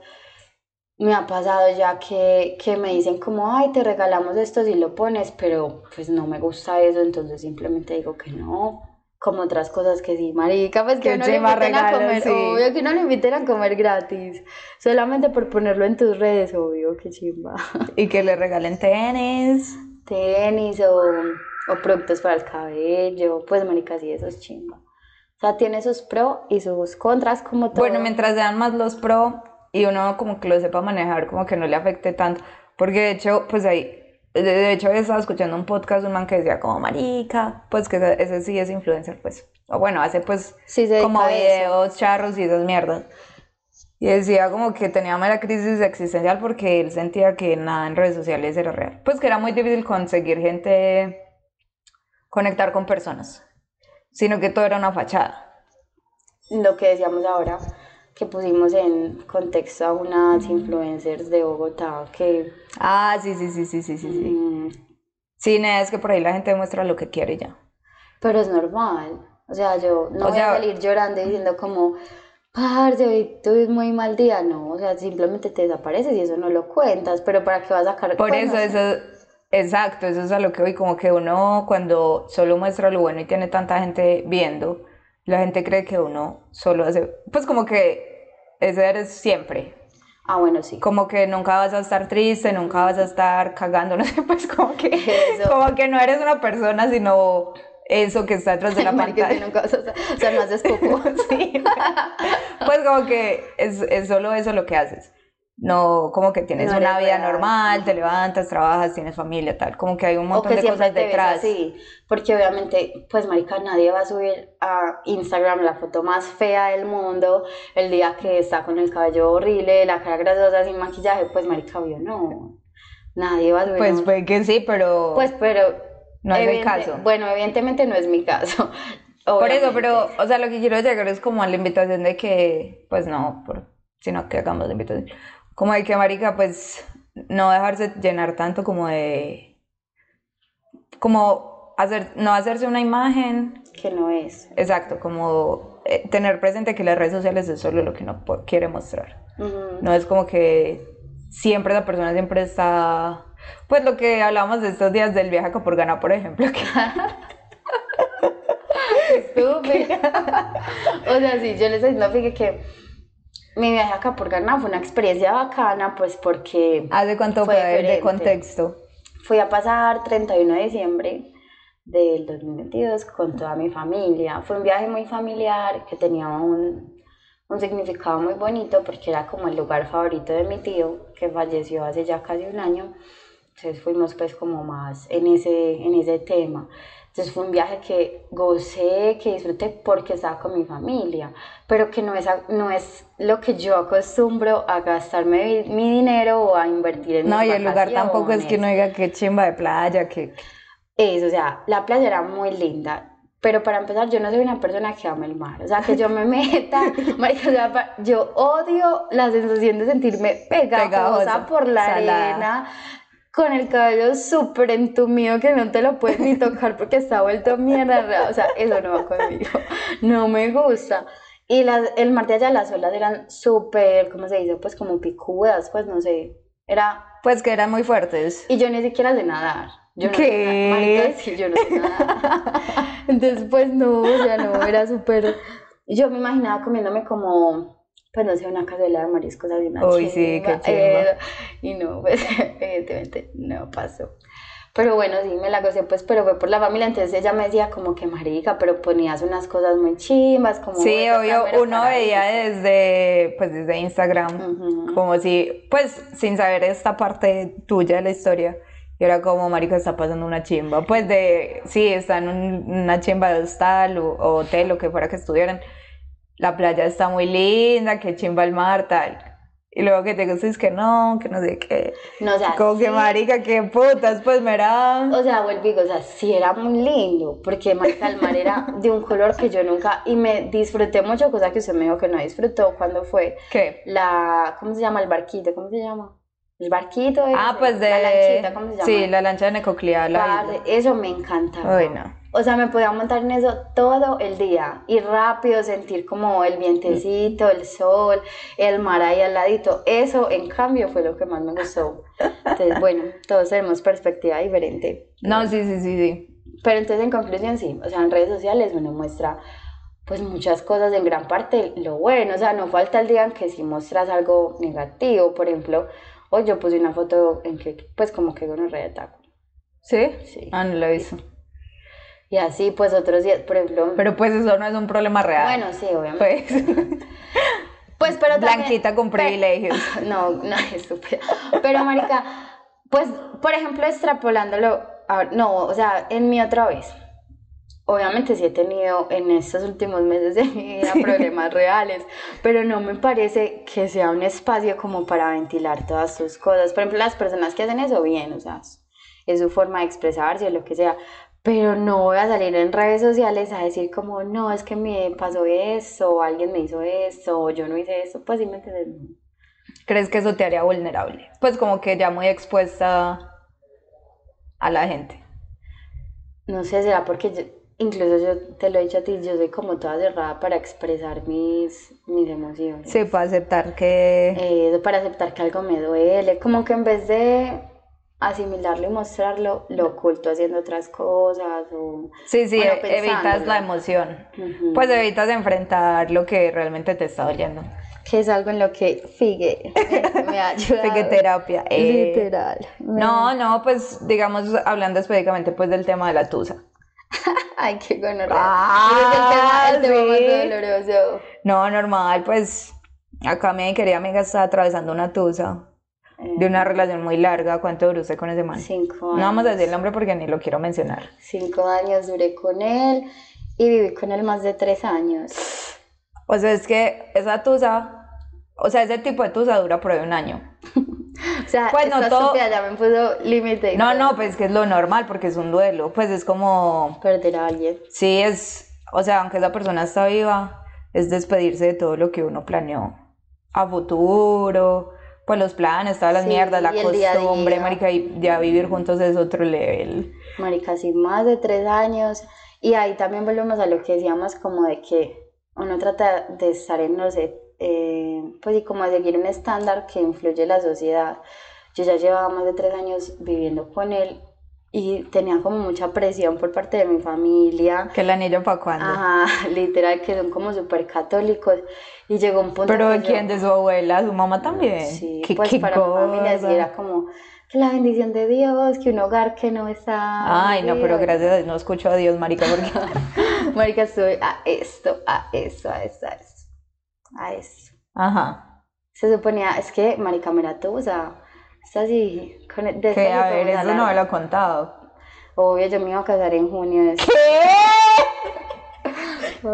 Me ha pasado ya que, que me dicen como, ay, te regalamos esto si lo pones, pero pues no me gusta eso, entonces simplemente digo que no. Como otras cosas que sí, marica, pues que
Que
no le inviten a
regalo,
comer,
sí.
obvio que no le inviten a comer gratis, solamente por ponerlo en tus redes, obvio, que chimba.
Y que le regalen tenis.
Tenis o, o productos para el cabello, pues marica, sí, eso es chimba. O sea, tiene sus pros y sus contras como todo.
Bueno, mientras sean más los pro y uno como que lo sepa manejar, como que no le afecte tanto. Porque de hecho, pues ahí, de, de hecho estaba escuchando un podcast, un man que decía como marica, pues que ese, ese sí es influencer, pues. O bueno, hace pues
Sí, se
como videos, charros y esas mierdas. Y decía como que tenía mala crisis existencial porque él sentía que nada en redes sociales era real. Pues que era muy difícil conseguir gente, conectar con personas, sino que todo era una fachada.
lo que decíamos ahora, que pusimos en contexto a unas influencers de Bogotá que...
Ah, sí, sí, sí, sí, sí, sí, sí.
mm,
Sí, nada, es que por ahí la gente muestra lo que quiere ya.
pero es normal. O sea, yo no
O
voy
sea-
a salir llorando y diciendo como, parce, hoy tuve muy mal día. No, o sea, simplemente te desapareces y eso no lo cuentas. Pero ¿para qué vas a sacar
Por eso,
no
eso, exacto, eso es a lo que voy, como que uno cuando solo muestra lo bueno y tiene tanta gente viendo, la gente cree que uno solo hace, pues como que ese eres siempre,
Ah, bueno, sí.
como que nunca vas a estar triste, nunca vas a estar cagando, no sé, pues como que,
Eso.
como que no eres una persona, sino eso que está detrás de la pantalla.
nunca vas a hacer- o sea, no haces poco.
Sí. Pues como que es, es solo eso lo que haces. No, como que tienes
No
una vida
real.
normal, te levantas, trabajas, tienes familia, tal. Como que hay un
O
montón
que
de cosas detrás.
así, porque obviamente, pues marica, nadie va a subir a Instagram la foto más fea del mundo el día que está con el cabello horrible, la cara grasosa, sin maquillaje, pues marica, obvio, no, nadie va a subir.
Pues
un-
puede que sí, pero
pues, pero...
no es
evidente-
caso.
Bueno, evidentemente no es mi caso.
Por eso, pero, o sea, lo que quiero llegar es como a la invitación de que, pues no, por, sino que hagamos la invitación. Como de que, marica, pues no dejarse llenar tanto como de, como hacer, no hacerse una imagen
Que no es.
Exacto, como eh, tener presente que las redes sociales es solo lo que uno quiere mostrar.
Ujú.
No es como que siempre la persona siempre está... Pues lo que hablamos de estos días del viaje a Capurganá, por ejemplo, que
Estúpida. o sea, sí, yo les diciendo fíjate que mi viaje acá por Ghana fue una experiencia bacana, pues porque
hace cuánto
Fue
fue de contexto.
fui a pasar 31 de diciembre del 2022 con toda mi familia. Fue un viaje muy familiar que tenía un, un significado muy bonito porque era como el lugar favorito de mi tío que falleció hace ya casi un año. Entonces fuimos pues como más en ese, en ese tema. Entonces fue un viaje que gocé, que disfruté porque estaba con mi familia, pero que no es, no es lo que yo acostumbro a gastarme mi, dinero o a invertir en
No, y el lugar tampoco es que uno diga que chimba de playa, que...
Eso, o sea, la playa era muy linda, pero para empezar yo no soy una persona que ama el mar, o sea, que yo me meta, marica, o sea, yo odio la sensación de sentirme pegajosa,
Pegajosa,
por la
salada.
arena, con el cabello súper entumido que no te lo puedes ni tocar porque está vuelto mierda, o sea, eso no va conmigo, no me gusta. Y las, el mar de allá, las olas eran súper, ¿cómo se dice? Pues como picudas, pues no sé, era
Pues que eran muy fuertes.
y yo ni siquiera sé nadar. Yo no
¿Qué?
Marica, sí, yo no sé nadar. Entonces, pues no, o sea, no, era súper... Yo me imaginaba comiéndome como, pues no sé, una cazuela de mariscos así, una
Uy, sí, qué
eh, y no, pues evidentemente no pasó. Pero bueno, sí, me la gocé, pues, pero fue por la familia, entonces ella me decía como que marica, pero ponías unas cosas muy chimbas, como...
Sí, obvio, uno veía desde, pues desde Instagram,
Ujú.
como si, pues sin saber esta parte tuya de la historia, Y era como, marica, está pasando una chimba. Pues de, sí, está en un- una chimba de hostal o, o hotel, lo que fuera que estuvieran. La playa está muy linda, que chimba el mar, tal. Y luego que te gusta es que no, que no sé qué.
No, o sea,
Como que marica, qué putas, pues me era...
O sea, vuelvo y digo, o sea, sí era muy lindo, porque marica, el mar era de un color que yo nunca, y me disfruté mucho, cosa que usted me dijo que no disfrutó cuando fue
¿Qué?
la, ¿cómo se llama? El barquito, ¿cómo se llama? El barquito ese,
Ah, pues de...
La lanchita, ¿cómo se llama?
Sí, la lancha de Necoclía, la
eso me encantaba.
No.
O sea, me podía montar en eso todo el día y rápido sentir como el vientecito, el sol, el mar ahí al ladito. Eso, en cambio, fue lo que más me gustó. Entonces, bueno, todos tenemos perspectiva diferente.
No, sí, sí, sí, sí.
Pero entonces, en conclusión, sí. O sea, en redes sociales uno muestra pues muchas cosas, en gran parte lo bueno. O sea, no falta el día en que si muestras algo negativo. Por ejemplo, hoy yo puse una foto en que, pues, como que con de taco.
¿Sí?
Sí.
Ah, no lo he visto.
Y así, pues, otros días, por ejemplo...
Pero pues eso no es un problema real.
bueno, sí, obviamente.
Pues,
Pues, pero también-
blanquita con privilegios.
No, no, estúpida. Pero, marica, pues, por ejemplo, extrapolándolo, a- no, o sea, en mi otra vez, obviamente sí he tenido en estos últimos meses de mi vida problemas reales, pero no me parece que sea un espacio como para ventilar todas tus cosas. Por ejemplo, las personas que hacen eso, bien, o sea, es- es su forma de expresarse o lo que sea, pero no voy a salir en redes sociales a decir como, no, es que me pasó esto, o alguien me hizo esto, o yo no hice esto, pues sí me entiendes.
¿Crees que eso te haría vulnerable? Pues como que ya muy expuesta a la gente.
No sé, será porque yo- incluso yo te lo he dicho a ti, yo soy como toda cerrada para expresar mis, mis emociones.
Sí, para aceptar que...
Eh, para aceptar que algo me duele, como que en vez de asimilarlo y mostrarlo, lo oculto haciendo otras cosas o...
Sí, sí,
bueno,
evitas la emoción.
Ujú.
Pues evitas enfrentar lo que realmente te está doliendo.
que es algo en lo que Figue me, me ha ayudado.
Figue terapia. eh.
Literal.
No, no, pues digamos, hablando específicamente pues del tema de la tusa.
Ay, qué gonorrea.
Ah,
es el tema, el tema
sí.
más doloroso.
No, normal, pues acá mi querida amiga está atravesando una tusa de una relación muy larga. ¿Cuánto duró usted con ese man?
Cinco
No vamos a
años.
decir el nombre porque ni lo quiero mencionar.
Cinco años duré con él y viví con él más de tres años.
O sea, es que esa tusa, o sea, ese tipo de tusa dura por ahí un año.
O sea,
Pues no todo-
ya me puso límite.
No, no, pues que es lo normal porque es un duelo. Pues es como,
Perder a alguien.
sí, es, o sea, aunque esa persona está viva, es despedirse de todo lo que uno planeó a futuro, pues los planes, todas las
Sí,
mierdas, la
el día
costumbre,
día.
marica, y ya vivir juntos es otro level.
Marica, sí, más de tres años. Y ahí también volvemos a lo que decíamos, como de que uno trata de estar en, no sé, eh, pues y como de seguir un estándar que influye la sociedad. Yo ya llevaba más de tres años viviendo con él y tenía como mucha presión por parte de mi familia.
Que el anillo para cuándo.
Ajá, literal, que son como súper católicos. Y llegó un punto
Pero
que
¿de
yo-
quién? De su abuela, su mamá también.
Sí,
¿Qué,
pues
qué
para mi familia sí
cosa?
era como que la bendición de Dios, que un hogar que no está...
Ay, no, pero gracias a Dios no escucho a Dios, marica, porque...
Marica, estuve a esto, a esto, a esto, a esto, a esto.
Ajá.
Se suponía, es que Marica me la tusa. Es así, con
Que a ver, eso no me lo ha contado.
Obvio, yo me iba a casar en junio. de-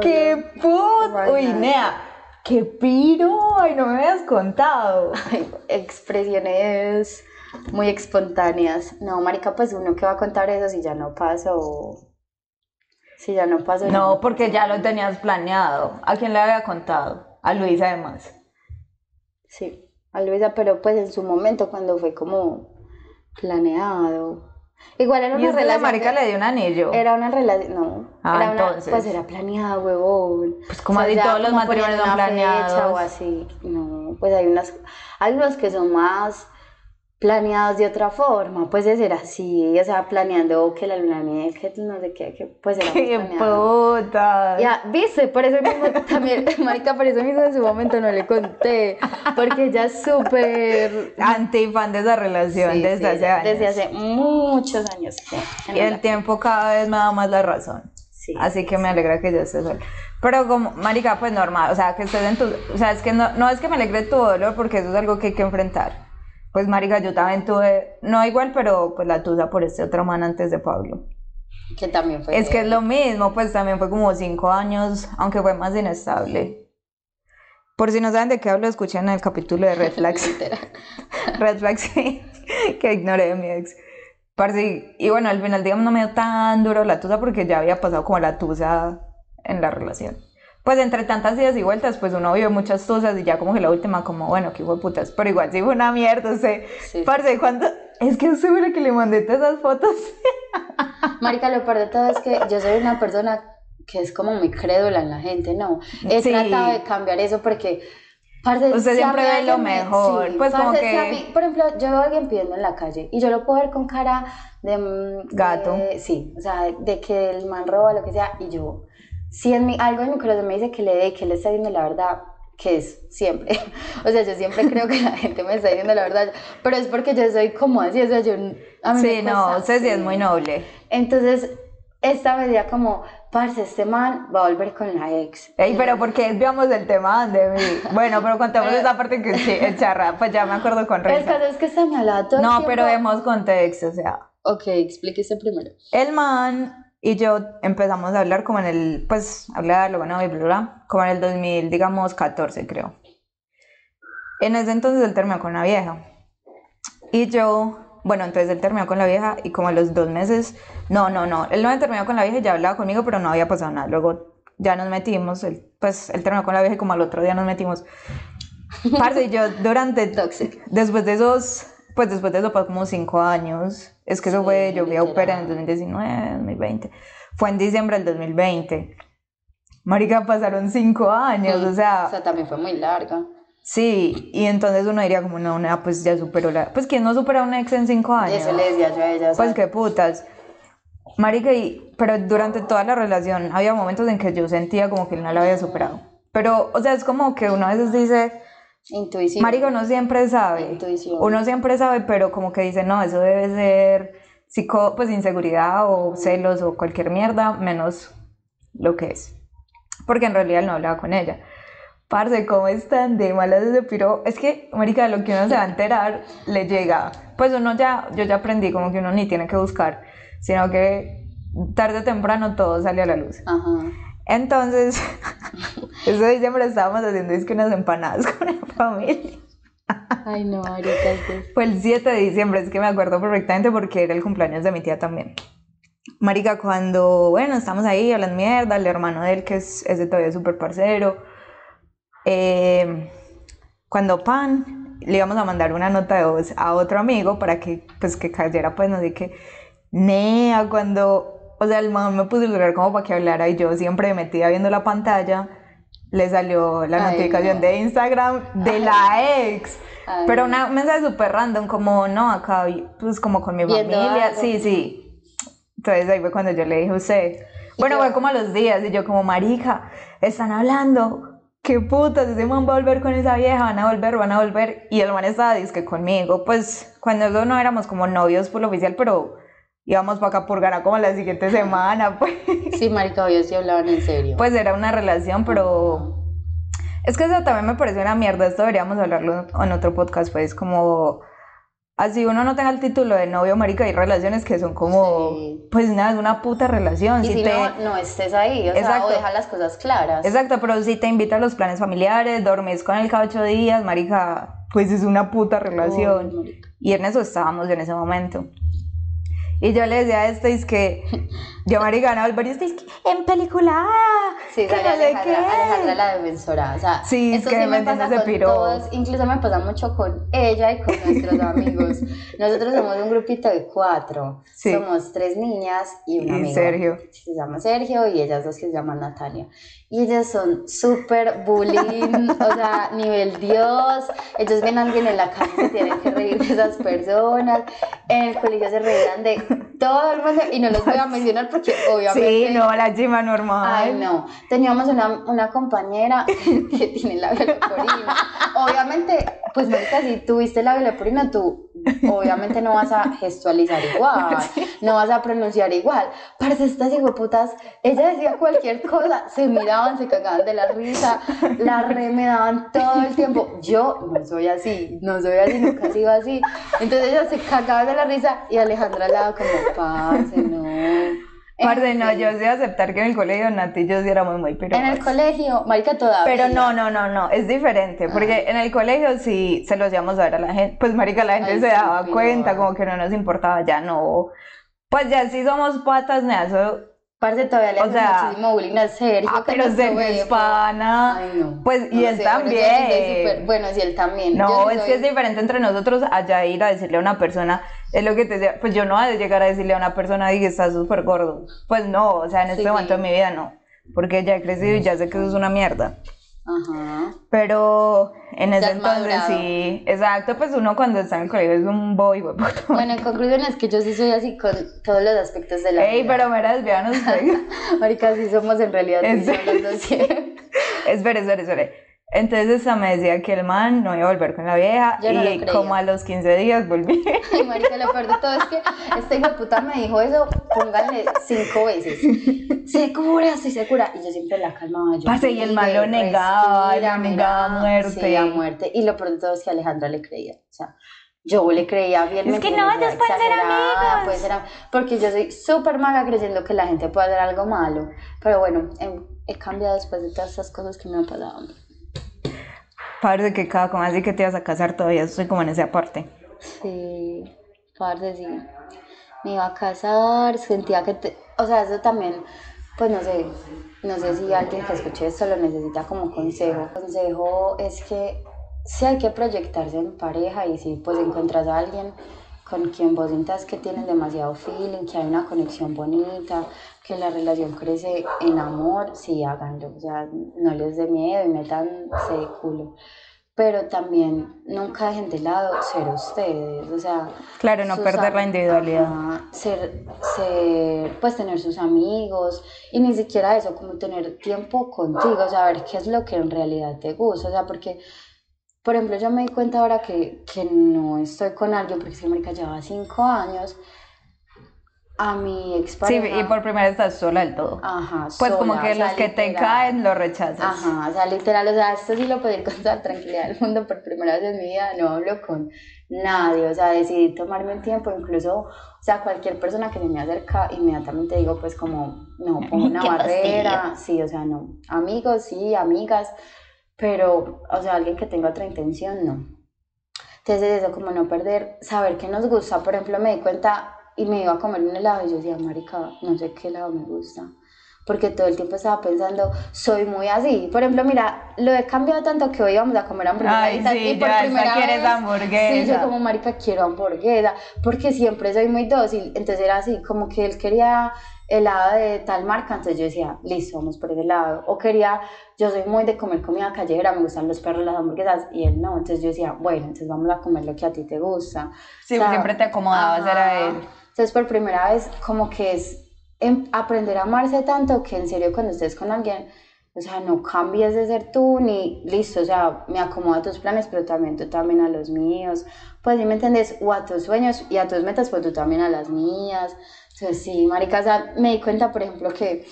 ¡Qué put!
Vaya.
Uy, Nea, qué piro. Ay, no me habías contado.
Ay, expresiones muy espontáneas. No, marica, pues uno que va a contar eso si ya no pasó. Si ya no pasó.
No, porque ya lo tenías planeado. ¿A quién le había contado? A Luisa, además.
Sí, a Luisa, pero pues en su momento cuando fue como planeado. Igual era
Y
una
es que la
relación.
marica le dio un anillo.
Era una relación, no.
Ah,
era una-
entonces.
Pues era planeada, huevón.
Pues como así
ya
todos los matrimonios son planeados.
o así. No, pues hay unas, hay unos que son más planeados de otra forma, pues ese era así, o sea, planeando que la luna de miel, que no sé qué, que pues era
¡Qué puta!
Ya, viste, por eso mismo también, marica, por eso mismo en su momento no le conté, porque ella es súper...
Antifan de esa relación
Sí,
desde
sí,
hace años.
Desde hace muchos años. sí,
Y el
verdad.
tiempo cada vez me da más la razón.
Sí,
Así que me alegra que ya estés sola. Pero como, marica, pues normal, o sea, que estés en tu... O sea, es que no, no es que me alegre tu dolor porque eso es algo que hay que enfrentar. Pues marica, yo también tuve, no igual, pero pues la tusa por este otro man antes de Pablo.
Que también fue.
Es que es lo mismo, pues también fue como cinco años, aunque fue más inestable. Por si no saben de qué hablo, escuchen el capítulo de Red Flags. Red Flags sí, que ignoré de mi ex. Parce, y bueno, al final, digamos, no me dio tan duro la tusa porque ya había pasado como la tusa en la relación. Pues entre tantas idas y vueltas, pues uno vive muchas tusas y ya como que la última, como bueno, qué hijo de putas. Pero igual sí fue una mierda, sea,
Sí.
parce, ¿cuánto? Es que seguro que le mandé todas esas fotos.
Marica, lo peor de todo es que yo soy una persona que es como muy crédula en la gente, ¿no? He
Sí.
tratado de cambiar eso porque... parce,
Usted
si
siempre ve lo mejor, pues, como
parce, a
que-
mí- por ejemplo, yo veo a alguien pidiendo en la calle y yo lo puedo ver con cara de... mm,
Gato.
de- sí, o sea, de que el man roba, lo que sea, y yo... Si en mi, algo en mi corazón me dice que le dé, que le está diciendo la verdad, que es siempre. O sea, yo siempre creo que la gente me está diciendo la verdad, pero es porque yo soy como así, o sea, yo... A mí
Sí, no, usted sí es muy noble.
Entonces, esta vez ya como, parce, este man va a volver con la ex.
Ey, pero porque desviamos del tema de mí. Bueno, pero contamos esa parte que sí, el charra, pues ya me acuerdo con
El
Reza.
caso es que esta me hablaba todo el
No,
tiempo.
pero demos contexto, o sea,
Ok, explíquese primero.
el man y yo empezamos a hablar como en el, pues, hablar, luego no, y bla, bla, como en el 2000, digamos, 14, creo. En ese entonces él terminó con la vieja. Y yo, bueno, entonces él terminó con la vieja y como a los dos meses, no, no, no, él no había terminado con la vieja ya hablaba conmigo, pero no había pasado nada. Luego ya nos metimos, él, pues él terminó con la vieja y como al otro día nos metimos. Parce, y yo durante,
Toxic.
después de esos, pues después de eso pasó como cinco años. Es que eso
Sí,
fue, yo fui a opera en el
literal.
2019, 2020. Fue en diciembre del 2020. Marica, pasaron cinco años, o sea,
O sea, también fue muy larga.
sí, y entonces uno diría como, no, no, pues ya superó la... Pues ¿quién no supera a un ex en cinco años?
Eso le decía yo a ella.
Pues qué putas. Marica, y, pero durante toda la relación había momentos en que yo sentía como que él no la había superado. Pero, o sea, es como que uno a veces dice,
Intuición.
Marica, uno siempre sabe.
Intuición.
Uno siempre sabe, pero como que dice, no, eso debe ser psico, pues inseguridad o celos o cualquier mierda, menos lo que es. Porque en realidad no hablaba con ella. Parce, ¿cómo están de malas ese piro? Es que, marica, lo que uno se va a enterar le llega. Pues uno ya, yo ya aprendí como que uno ni tiene que buscar, sino que tarde o temprano todo sale a la luz.
Ajá.
Entonces, ese diciembre estábamos haciendo es que unas empanadas con la familia.
Ay, no, ahorita es
Fue el 7 de diciembre, es que me acuerdo perfectamente porque era el cumpleaños de mi tía también. Marica, cuando, bueno, estamos ahí hablando mierda, el hermano de él, que es ese todavía súper parcero, eh, cuando Pan le íbamos a mandar una nota de voz a otro amigo para que, pues, que cayera, pues, no sé qué, nea, cuando, o sea, el man me puso el celular como para que hablara y yo siempre metida viendo la pantalla, le salió la
Ay,
notificación
no.
de Instagram de la ex.
Ay,
Pero
no.
una mensaje súper random, como no, acá, pues como con mi familia.
algo.
Sí, sí. Entonces ahí fue cuando yo le dije a usted. Bueno,
yo-
fue como a los días y yo como, marica, están hablando. Qué putas, ese man va a volver con esa vieja, van a volver, van a volver. Y el man estaba disque conmigo. Pues cuando eso no éramos como novios por lo oficial, pero íbamos para acá por ganar como la siguiente semana, pues.
Sí, marica, obvio, sí hablaban en serio.
Pues era una relación, pero es que eso también me parece una mierda. Esto deberíamos hablarlo en otro podcast, pues como así uno no tenga el título de novio, marica, hay relaciones que son como,
Sí.
pues nada, es una puta relación.
y si
te...
no, no estés ahí, o sea, o deja las cosas claras.
Exacto, pero si te invita a los planes familiares, dormís con él cada ocho días, marica, pues es una puta relación. Y en eso estábamos en ese momento. Y yo le decía a este, es que yo, y este, es que en película,
Sí,
que
sale
no sé
Alejandra,
qué.
Alejandra la defensora, o sea,
Sí, es
eso
que
sí
me
me pasa con
piro.
todos, incluso me pasa mucho con ella y con nuestros amigos. Nosotros somos un grupito de cuatro,
Sí.
somos tres niñas y un
Y
amigo.
Sergio.
que se llama Sergio y ellas dos que se llaman Natalia. Y ellas son súper bullying, o sea, nivel Dios. Ellos ven a alguien en la calle y se tienen que reír de esas personas. En el colegio se reían de todo el mundo y no los voy a mencionar porque obviamente...
Sí, no, la chima normal.
Ay, no. Teníamos una, una compañera que tiene labio leporino. Obviamente, pues, marica, si tuviste labio leporino, tú obviamente no vas a gestualizar igual, no vas a pronunciar igual. Parce, estas putas, ella decía cualquier cosa, se miraban, se cagaban de la risa, la remedaban todo el tiempo. Yo no soy así, no soy así, nunca he sido así. Entonces ella se cagaba de la risa y Alejandra al lado como, parce, no.
Parce, no, yo sí aceptar que en el colegio Nati yo sí éramos muy pero
En el colegio, marica todavía.
Pero no, no, no, no, es diferente, porque en el colegio sí se los íbamos a ver a la gente, pues marica la gente
Ay,
se daba cuenta, como que no nos importaba, ya no. Pues ya sí somos patas, ne, eso.
Parce, todavía le
O sea,
muchísimo bullying a Sergio.
Ah, pero Sergio es pana.
Ay, no.
Pues, y
No
él
sé, pero yo sí
también.
súper- Bueno, sí, él también.
No, es
soy-
que es diferente entre nosotros allá ir a decirle a una persona, es lo que te decía, pues yo no voy a llegar a decirle a una persona y que está súper gordo. Pues no, o sea, en este
Sí.
momento de mi vida no, porque ya he crecido y ya sé que eso es una mierda.
Ajá.
Pero en ese entonces
madurado.
sí, exacto, pues uno cuando está en el colegio es un boy, puto.
Bueno, en conclusión es que yo sí soy así con todos los aspectos de la
Ey,
vida.
pero me desviaron usted.
Marica, sí somos en realidad
¿En
sí somos
Entonces esta me decía que el man no iba a volver con la vieja
Yo no lo
y
creía.
como a los 15 días volví.
Ay, marica, lo peor de todo es que este hijo de puta me dijo eso, pónganle cinco veces. Segura, estoy segura. Y yo siempre la calmaba. Yo,
Parce, y el man
"Vive,
lo negaba,
respira,
lo negaba a
mira".
muerte.
Sí, a muerte. Y lo peor de todo es que Alejandra le creía. O sea, yo le creía bien.
Es que no, ellos pueden ser amigos.
Porque yo soy súper maga creyendo que la gente puede hacer algo malo. Pero bueno, he, he cambiado después de todas esas cosas que me han pasado.
Parece que cada como así que te vas a casar todavía estoy como en ese aparte.
Sí, parce, sí. Me iba a casar, sentía que te... O sea, eso también, pues no sé, no sé si alguien que escuche esto lo necesita como consejo. Consejo es que sí hay que proyectarse en pareja y si pues encuentras a alguien con quien vos sientas que tienen demasiado feeling, que hay una conexión bonita, que la relación crece en amor, sí háganlo. O sea, no les dé miedo y métanse de culo pero también nunca dejen de lado ser ustedes, o sea,
Claro, no perder la individualidad.
ajá, ser, ser, pues tener sus amigos y ni siquiera eso, como tener tiempo contigo, saber qué es lo que en realidad te gusta, o sea, porque, por ejemplo, yo me di cuenta ahora que, que no estoy con alguien, porque que marica lleva cinco años, a mi ex
Sí, y por primera vez estás sola del todo.
ajá,
Pues como que
o sea,
los que te caen los rechazas.
Ajá, o sea, literal, o sea, esto sí lo puedo ir con toda tranquilidad del mundo por primera vez en mi vida, no hablo con nadie, o sea, decidí tomarme un tiempo, incluso, o sea, cualquier persona que se me acerca, inmediatamente digo, pues como, no, pongo una barrera, sí, o sea, no, amigos, sí, amigas, pero, o sea, alguien que tenga otra intención, no. Entonces, eso, como no perder, saber qué nos gusta, por ejemplo, me di cuenta y me iba a comer un helado y yo decía, marica, no sé qué helado me gusta porque todo el tiempo estaba pensando, soy muy así. Por ejemplo, mira, lo he cambiado tanto que hoy vamos a comer hamburguesa.
Ay, sí,
y por
ya,
primera
quieres
vez,
hamburguesa.
Sí, yo como marica quiero hamburguesa, porque siempre soy muy dócil. Entonces era así, como que él quería helado de tal marca, entonces yo decía, listo, vamos por ese lado. O quería, yo soy muy de comer comida callejera, me gustan los perros, las hamburguesas, y él no. Entonces yo decía, bueno, entonces vamos a comer lo que a ti te gusta.
Sí,
O sea,
siempre te acomodabas,
ajá.
era él.
Entonces, por primera vez, como que es em- aprender a amarse tanto que en serio cuando estés con alguien, o sea, no cambies de ser tú ni listo, o sea, me acomodo a tus planes, pero también tú también a los míos. Pues, ¿sí me entiendes? O a tus sueños y a tus metas, pues tú también a las mías. Entonces, sí, marica, o sea, me di cuenta, por ejemplo, que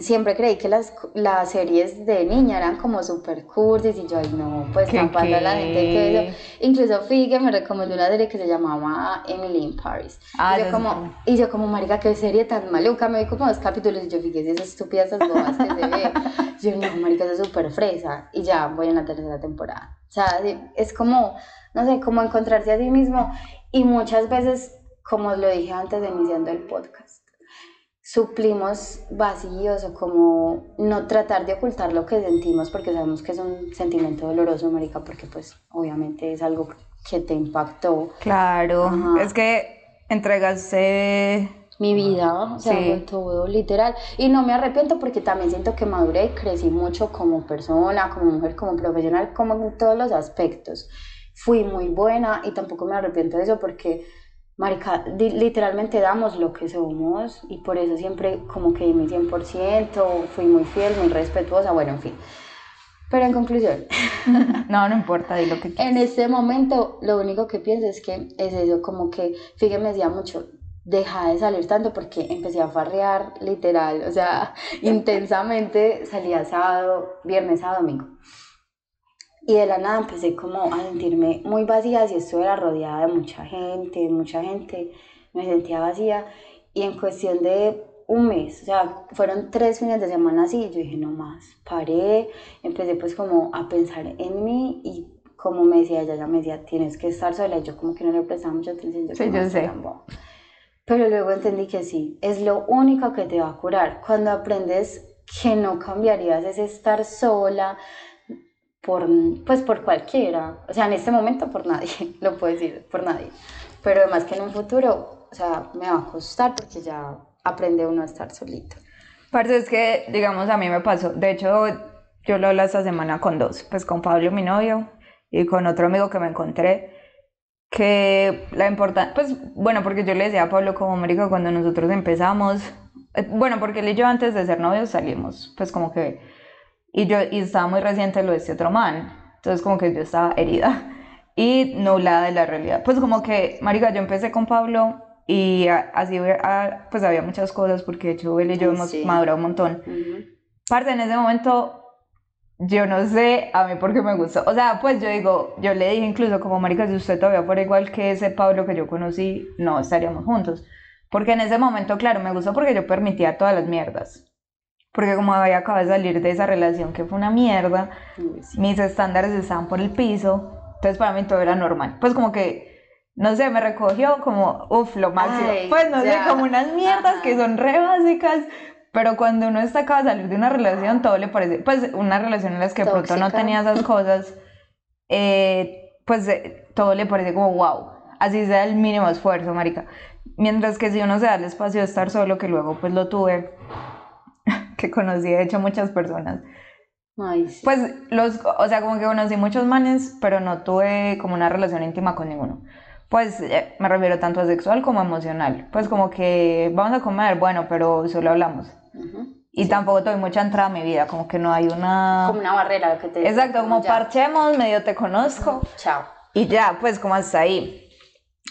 siempre creí que las, las series de niña eran como super cursis y yo, ay, no, pues
¿Qué,
capaz a la gente que eso. Incluso Figue me recomendó una serie que se llamaba Emily in Paris.
Ah,
y, yo como, y yo como, marica, qué serie tan maluca. Me vi como dos capítulos y yo, fíjese, esas estúpidas, esas bobas que se ve. Yo, no, marica, eso es súper fresa. Y ya voy en la tercera temporada. O sea, es como, no sé, como encontrarse a sí mismo. Y muchas veces, como lo dije antes de iniciando el podcast, suplimos vacíos o como no tratar de ocultar lo que sentimos porque sabemos que es un sentimiento doloroso, marica, porque pues obviamente es algo que te impactó
Claro,
Ajá.
es que entregaste...
mi vida, o sea,
Sí.
todo literal. Y no me arrepiento porque también siento que maduré y crecí mucho como persona, como mujer, como profesional, como en todos los aspectos. Fui muy buena y tampoco me arrepiento de eso porque, marica, literalmente damos lo que somos y por eso siempre como que di mi 100%, fui muy fiel, muy respetuosa, bueno, en fin. Pero en conclusión,
no, no importa, di lo que quieras.
en este momento lo único que pienso es que es eso, como que, fíjate, me decía mucho, deja de salir tanto porque empecé a farrear literal, o sea, intensamente salía sábado, viernes a domingo. Y de la nada empecé como a sentirme muy vacía, si estuviera rodeada de mucha gente, mucha gente, me sentía vacía. Y en cuestión de un mes, o sea, fueron tres fines de semana así, y yo dije, no más, paré, empecé pues como a pensar en mí y como me decía ella, ella me decía, tienes que estar sola, y yo como que no le prestaba mucha atención. Yo
Sí, yo sé.
Pero luego entendí que sí, es lo único que te va a curar. Cuando aprendes que no cambiarías es estar sola pues por cualquiera. O sea, en este momento por nadie, lo puedo decir, por nadie. Pero además que en un futuro, o sea, me va a costar porque ya aprende uno a estar solito.
Parce, es que, digamos, a mí me pasó. De hecho, yo lo hablé esta semana con dos, pues con Pablo, mi novio, y con otro amigo que me encontré. Que la importancia, pues bueno, porque yo le decía a Pablo como marico cuando nosotros empezamos, eh, bueno, porque él y yo antes de ser novios salimos, pues como que, y yo, y estaba muy reciente lo de este otro man, entonces como que yo estaba herida y nublada de la realidad. Pues como que, marica, yo empecé con Pablo y a- así, a- pues había muchas cosas porque de hecho él y yo
Ay,
hemos
sí.
madurado un montón.
Ujú.
Parte en ese momento, yo no sé a mí por qué me gustó. O sea, pues yo digo, yo le dije incluso como marica, si usted todavía fuera igual que ese Pablo que yo conocí, no estaríamos juntos. Porque en ese momento, claro, me gustó porque yo permitía todas las mierdas. Porque como había acabado de salir de esa relación que fue una mierda,
Uy, sí.
mis estándares estaban por el piso, entonces para mí todo era normal. Pues como que, no sé, me recogió como, uff, lo máximo.
Ay,
pues no
ya.
sé, como unas mierdas
Ajá.
que son re básicas, pero cuando uno está acaba de salir de una relación, todo le parece, pues una relación en la que pronto no tenía esas cosas, eh, pues eh, todo le parece como wow, así sea el mínimo esfuerzo, marica. Mientras que si uno se da el espacio de estar solo, que luego pues lo tuve, que conocí de hecho muchas personas,
Ay, sí.
pues los, o sea, como que conocí muchos manes, pero no tuve como una relación íntima con ninguno. Pues eh, me refiero tanto a sexual como a emocional. Pues como que vamos a comer, bueno, pero solo hablamos.
Ujú.
Y tampoco tuve mucha entrada a mi vida, como que no hay una...
Como una barrera que te...
Exacto, como
ya.
parchemos, medio te conozco.
Chao.
Y ya, pues como hasta ahí.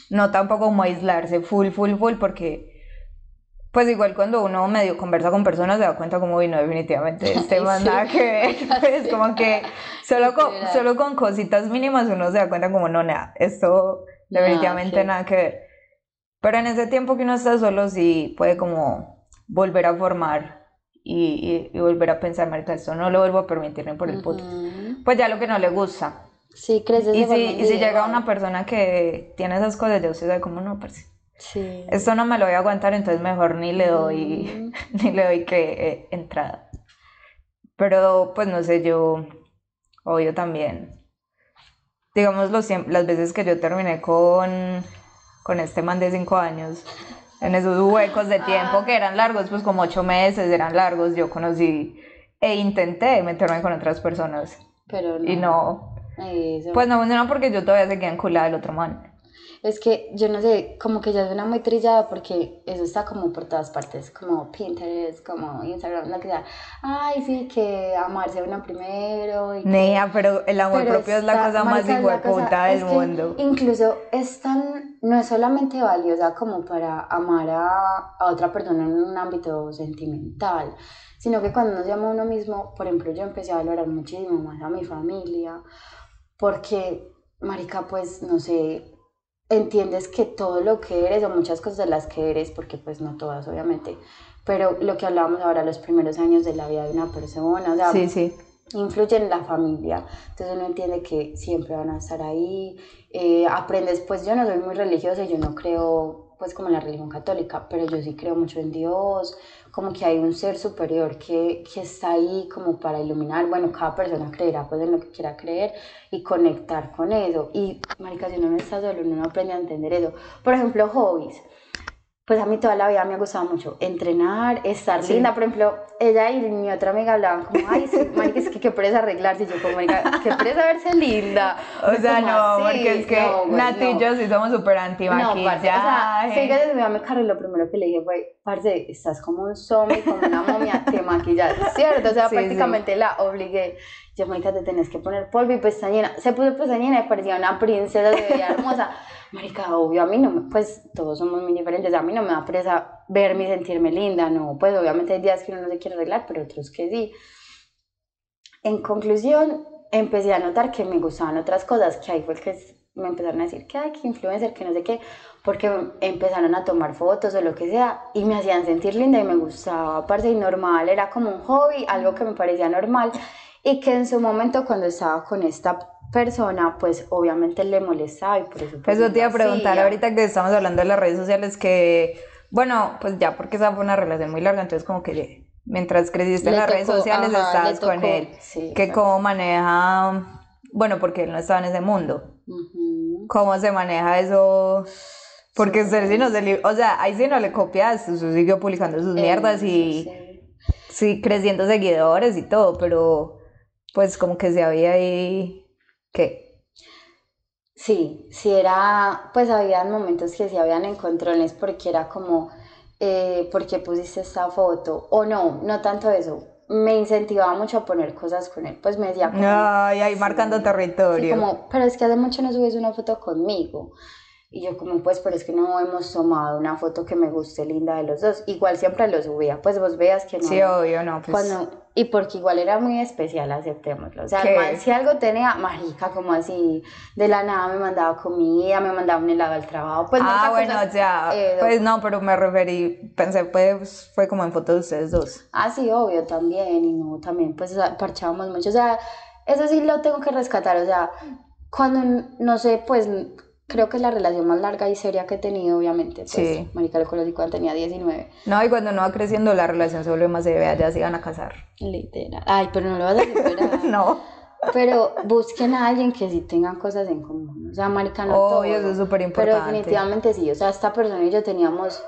No tampoco como aislarse full, full, full, porque pues igual cuando uno medio conversa con personas se da cuenta como, uy, no, definitivamente este más
sí.
nada que ver. Pues como que solo con, solo con cositas mínimas uno se da cuenta como, no, nada, esto definitivamente nada que ver. Pero en ese tiempo que uno está solo sí puede como volver a formar y, y, y volver a pensar, marica, esto no lo vuelvo a permitir ni por el puto.
Ujú.
Pues ya lo que no le gusta.
Sí, creces
Y si, y si llega una persona que tiene esas cosas, ya usted sabe como no, parce,
Sí.
esto no me lo voy a aguantar, entonces mejor ni le doy, ni le doy que eh, entrada. Pero pues no sé, yo, obvio también. Digamos, los, las veces que yo terminé con, con este man de cinco años, en esos huecos de tiempo que eran largos, pues como ocho meses eran largos, yo conocí e intenté meterme con otras personas.
Pero no.
Y no,
Eso.
pues no funcionó porque yo todavía seguía enculada del otro man.
Es que yo no sé, como que ya suena muy trillada porque eso está como por todas partes, como Pinterest, como Instagram, lo que sea. Ay, sí, que amarse uno primero. Y que-
Nea, pero el amor
Pero
propio es la cosa más hijueputa del mundo.
Incluso es tan, no es solamente valiosa como para amar a, a otra persona en un ámbito sentimental, sino que cuando uno se ama a uno mismo, por ejemplo, yo empecé a valorar muchísimo más a mi familia, porque, marica, pues, no sé, entiendes que todo lo que eres o muchas cosas de las que eres, porque pues no todas obviamente, pero lo que hablábamos ahora, los primeros años de la vida de una persona, o sea,
Sí, sí.
influyen en la familia, entonces uno entiende que siempre van a estar ahí, eh, aprendes, pues yo no soy muy religiosa, yo no creo pues como en la religión católica, pero yo sí creo mucho en Dios, como que hay un ser superior que, que está ahí como para iluminar, bueno, cada persona creerá pues en lo que quiera creer y conectar con eso, y marica, si uno no está solo, uno no aprende a entender eso, por ejemplo, hobbies, pues a mí toda la vida me ha gustado mucho entrenar, estar
Sí.
linda. Por ejemplo, ella y mi otra amiga hablaban como, ay, sí, marica, es que qué pereza arreglarse. Y yo como, marica, qué pereza verse linda.
O sea, no, porque es que
No, güey,
Nati y
no.
yo sí somos súper anti
No, parce, o sea,
maquillaje.
fíjate, mi mamá y lo primero que le dije fue, parce, estás como un zombie, como una momia, te maquillas, ¿cierto? O sea,
Sí,
prácticamente la obligué. Yo, marica, te tenés que poner polvo y pestañina. Se puso pestañina y parecía una princesa, se veía hermosa. Marica, obvio, a mí no me, pues todos somos muy diferentes, a mí no me da presa verme y sentirme linda, no, pues obviamente hay días que uno no se quiere arreglar, pero otros que sí. En conclusión, empecé a notar que me gustaban otras cosas, que ahí fue que me empezaron a decir que hay que influencer, que no sé qué, porque empezaron a tomar fotos o lo que sea y me hacían sentir linda y me gustaba, aparte y normal, era como un hobby, algo que me parecía normal y que en su momento cuando estaba con esta persona, pues obviamente le molestaba y por eso...
Pues eso te iba a preguntar ahorita que estamos hablando de las redes sociales que, bueno, pues ya porque esa fue una relación muy larga, entonces como que mientras creciste en las redes sociales estabas con él, que cómo maneja, bueno, porque él no estaba en ese mundo, cómo se maneja eso, porque sí no se, o sea, ahí sí no le copias, siguió publicando sus mierdas y sí. creciendo seguidores y todo, pero pues como que se había ahí, ¿qué?
Sí, sí era, pues había momentos que sí habían encontrones porque era como eh, ¿por qué pusiste esta foto? O no, no tanto eso. Me incentivaba mucho a poner cosas con él. Pues me decía
como... Ay, ahí marcando territorio.
como, pero es que hace mucho no subes una foto conmigo. Y yo como, pues, pero es que no hemos tomado una foto que me guste linda de los dos. Igual siempre lo subía, pues vos veas que no.
Sí, obvio, no. Pues...
Cuando, y porque igual era muy especial, aceptémoslo. O sea, si algo tenía, marica, como así, de la nada me mandaba comida, me mandaba un helado al trabajo. Pues
ah, bueno, ya. Eh, pues no, pero me referí, pensé, pues fue como en fotos de ustedes dos.
Ah, sí, obvio, también. Y no, también, pues parchábamos mucho. O sea, eso sí lo tengo que rescatar. O sea, cuando, no sé, pues creo que es la relación más larga y seria que he tenido, obviamente. Pues, sí. Mónica lo conocí cuando tenía 19.
No, y cuando no va creciendo, la relación se vuelve más severa, ya se van a casar.
Literal. Ay, pero no lo vas a superar.
no.
Pero busquen a alguien que sí tengan cosas en común. O sea, Marica, no
todo. eso es súper importante.
Pero definitivamente sí. O sea, esta persona y yo teníamos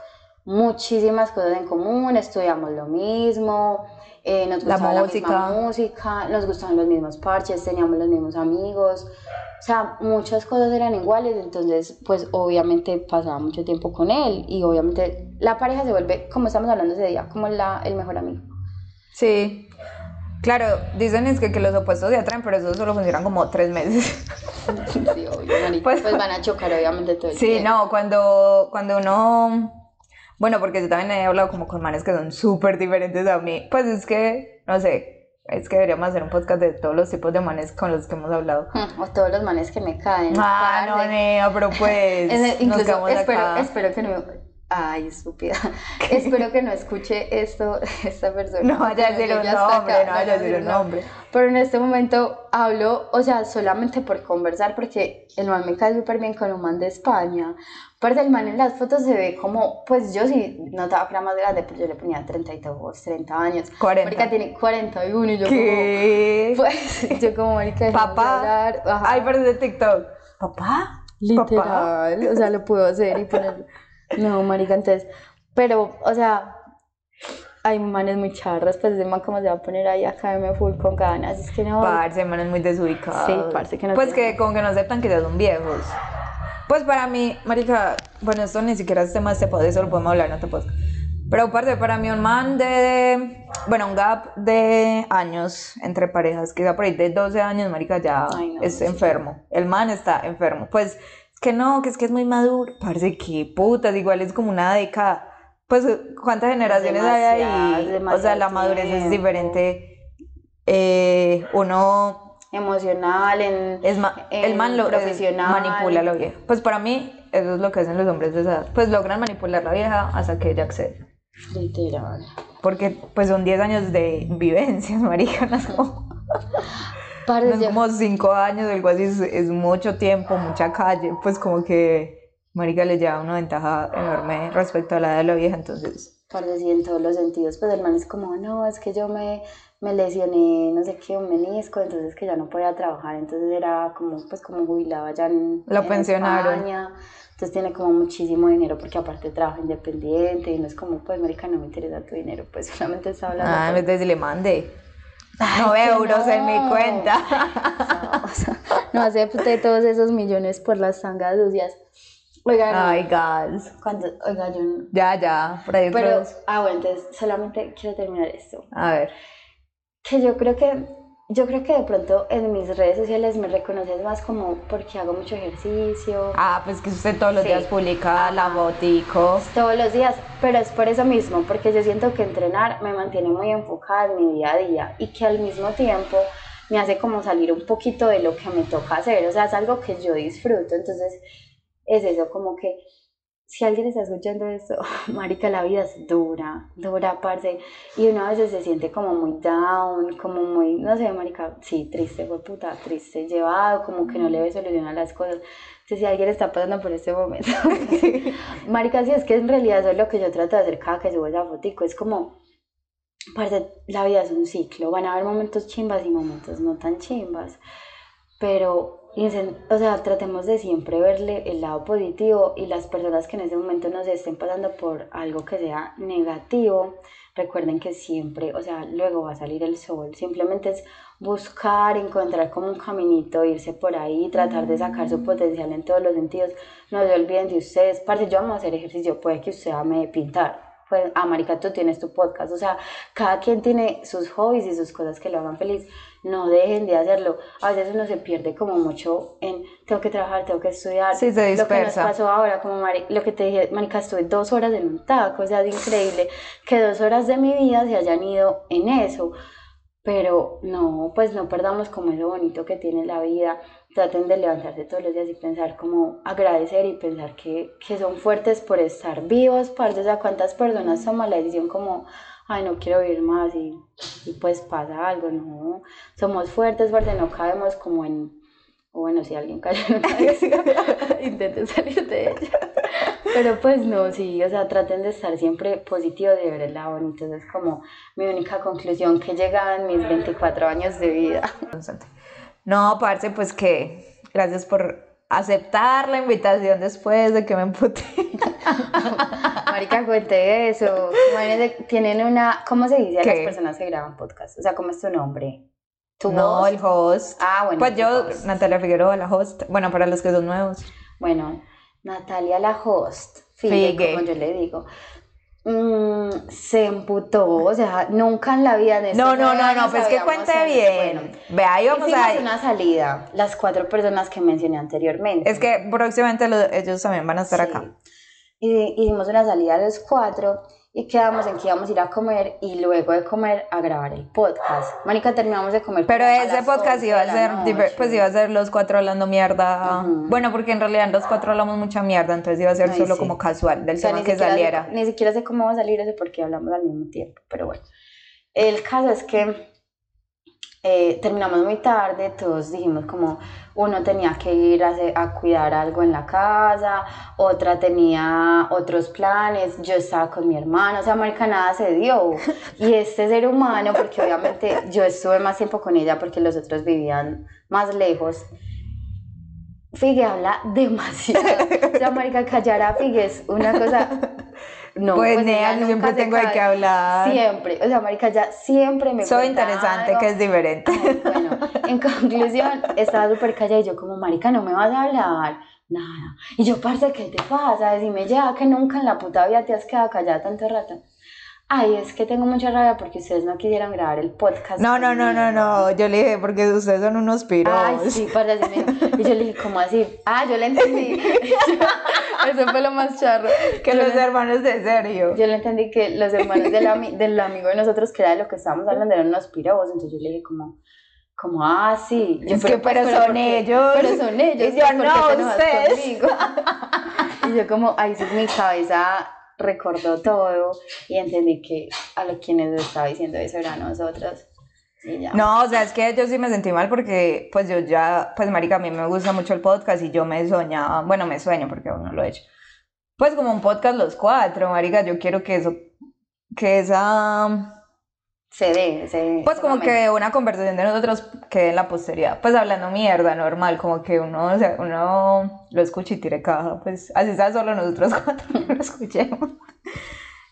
muchísimas cosas en común, estudiamos lo mismo, eh, nos gustaba la, música. la misma música, nos gustaban los mismos parches, teníamos los mismos amigos, o sea, muchas cosas eran iguales, entonces pues obviamente pasaba mucho tiempo con él y obviamente la pareja se vuelve, como estamos hablando ese día, como la, el mejor amigo.
Sí, claro, dicen es que, que los opuestos se atraen, pero eso solo funcionan como tres meses.
Sí, obvio, pues, pues, van a chocar obviamente todo el
Sí, no, cuando, cuando uno bueno, porque yo también he hablado como con manes que son súper diferentes a mí. Pues es que, no sé, es que deberíamos hacer un podcast de todos los tipos de manes con los que hemos hablado.
Hmm, o todos los manes que me caen.
Ah, no, no, pero pues.
incluso espero, espero que no Ay, estúpida. Espero que no escuche esto esta persona.
No vaya a decir un nombre, no vaya a decir un nombre.
Pero en este momento hablo, o sea, solamente por conversar, porque el man me cae súper bien con un man de España. Aparte, el man en las fotos se ve como, pues yo sí notaba que era más grande, pero yo le ponía 32, 30 años.
40.
Marica tiene 41 y yo
¿Qué?
como, pues, yo como, marica,
Papá. Ay, pero de TikTok. ¿Papá?
Literal, o sea, lo puedo hacer y ponerlo. No, marica, entonces, pero, o sea, hay manes muy charras, pues ese man como se va a poner ahí a caerme full con ganas, es que no...
Parce, manes muy desubicados.
Sí, parce que no
Pues que como que no aceptan que ya son viejos. Pues para mí, marica, bueno, esto ni siquiera es tema de este podcast, eso lo podemos hablar en otro podcast. Pero parte para mí un man de, bueno, un gap de años entre parejas, quizá por ahí de 12 años, marica, ya es enfermo. El man está enfermo. Pues que no, que es que es muy maduro. Parece que putas, igual es como una década. Pues, ¿cuántas generaciones hay ahí? O sea, la madurez es diferente. Eh, uno.
Emocional, en,
es el man lo profesional. manipula a la vieja. Pues para mí, eso es lo que hacen los hombres de esa edad. Pues logran manipular a la vieja hasta que ella accede.
Literal.
Porque pues son 10 años de vivencias, maricanas. como cinco años, algo así, es, mucho tiempo, mucha calle, pues como que Marica le lleva una ventaja enorme respecto a la de la vieja, entonces...
Parece en todos los sentidos, pues el man es como, no, es que yo me, me lesioné, no sé qué, un menisco, entonces que ya no podía trabajar, entonces era como, pues como jubilaba ya en,
Lo pensionaron.
España, entonces tiene como muchísimo dinero porque aparte trabaja independiente y no es como, pues marica, no me interesa tu dinero, pues solamente está hablando.
Ah, entonces le mande no euros en mi cuenta.
No, acepte todos esos millones por las tangas sucias.
Oigan, Ay, gas.
Oiga, yo no.
Ya, ya, por ahí
Pero, ah, bueno, entonces solamente quiero terminar esto.
A ver.
Que yo creo que yo creo que de pronto en mis redes sociales me reconoces más como porque hago mucho ejercicio.
Ah, pues que usted todos los días publica la botico.
Todos los días, pero es por eso mismo, porque yo siento que entrenar me mantiene muy enfocada en mi día a día y que al mismo tiempo me hace como salir un poquito de lo que me toca hacer, o sea, es algo que yo disfruto, entonces es eso, como que si alguien está escuchando esto, marica, la vida es dura, dura, parce, y uno a veces se siente como muy down, como muy, no sé, marica, sí, triste, fue puta, triste, llevado, como que no le ve solución a las cosas. Entonces, si alguien está pasando por este momento, marica, sí, es que en realidad eso es lo que yo trato de hacer cada que subo esa fotico, es como, parce, la vida es un ciclo, van a haber momentos chimbas y momentos no tan chimbas, pero o sea, tratemos de siempre verle el lado positivo y las personas que en ese momento nos estén pasando por algo que sea negativo, recuerden que siempre, o sea, luego va a salir el sol. Simplemente es buscar, encontrar como un caminito, irse por ahí, tratar de sacar su potencial en todos los sentidos. No se olviden de ustedes. Parte, yo amo hacer ejercicio, puede que usted ame pintar pues, ah, marica, tú tienes tu podcast, o sea, cada quien tiene sus hobbies y sus cosas que lo hagan feliz, no dejen de hacerlo, a veces uno se pierde como mucho en, tengo que trabajar, tengo que estudiar,
sí, se
lo que nos pasó ahora, como lo que te dije, marica, estuve dos horas en un taco, o sea, es increíble que dos horas de mi vida se hayan ido en eso, pero no, pues no perdamos como eso bonito que tiene la vida, traten de levantarse todos los días y pensar como agradecer y pensar que, que son fuertes por estar vivos, parce, o sea, cuántas personas toman la decisión como, ay, no quiero vivir más y, pues pasa algo, no, somos fuertes porque no cabemos como en, o bueno, si alguien cae en una intenten salir de ella. Pero pues no, sí, o sea, traten de estar siempre positivos y ver el lado bonito. Es como mi única conclusión que llega en mis 24 años de vida.
No, parce, pues que gracias por aceptar la invitación después de que me emputé.
Marica, cuente eso. tienen una, ¿cómo se dice a las personas que graban podcast? O sea, ¿cómo es tu nombre?
¿Tu no, el host.
Ah, bueno.
Pues yo, Natalia Figueroa, la host. Bueno, para los que son nuevos.
Bueno, Natalia la host, Figue, como yo le digo, mm, se emputó, o sea, nunca en la vida de
No, no, no, no, pues que cuente bien. Bueno, Vea, ahí vamos a
una salida, las cuatro personas que mencioné anteriormente.
Es que próximamente ellos también van a estar acá.
Y hicimos una salida a los cuatro y quedamos en que íbamos a ir a comer y luego de comer a grabar el podcast. Mónica, terminamos de comer.
Pero ese podcast iba a ser, pues iba a ser los cuatro hablando mierda. Bueno, porque en realidad los cuatro hablamos mucha mierda, entonces iba a ser solo como casual del tema que saliera.
ni siquiera sé cómo va a salir eso porque hablamos al mismo tiempo, pero bueno. El caso es que eh, terminamos muy tarde, todos dijimos como uno tenía que ir a, cuidar algo en la casa, otra tenía otros planes, yo estaba con mi hermano, o sea, marica, nada se dio. Y este ser humano, porque obviamente yo estuve más tiempo con ella porque los otros vivían más lejos, Figue habla demasiado. O sea, marica, callar a Figue es una cosa
no, pues, pues siempre tengo de qué hablar.
Siempre, o sea, marica, ya siempre me
Soy interesante, que es diferente.
bueno, en conclusión, estaba súper callada y yo como, marica, no me vas a hablar, nada. Y yo, parce, ¿qué te pasa? Decime ya que nunca en la puta vida te has quedado callada tanto rato. Ay, es que tengo mucha rabia porque ustedes no quisieran grabar el podcast.
No, no, no, no, no. Yo le dije, porque ustedes son unos piros.
Ay, sí, para Y yo le dije, ¿cómo así? Ah, yo le entendí. Eso fue lo más charro.
Que los hermanos de serio.
Yo le entendí que los hermanos del, del amigo de nosotros, que era de lo que estábamos hablando, eran unos piros. Entonces yo le dije, como, como, ah, sí.
Yo, es que, pero, son ellos.
Pero son ellos.
Y yo, no, ustedes.
y yo como, ay, sí, mi cabeza recordó todo y entendí que a los quienes estaba diciendo eso eran nosotros. Y ya.
No, o sea, es que yo sí me sentí mal porque, pues yo ya, pues marica, a mí me gusta mucho el podcast y yo me soñaba, bueno, me sueño porque aún no lo he hecho. Pues como un podcast los cuatro, marica, yo quiero que eso, que esa
se ve, se
Pues como que una conversación de nosotros quede en la posteridad, pues hablando mierda, normal, como que uno, o sea, uno lo escucha y tire caja, pues así está solo nosotros cuatro lo escuchemos.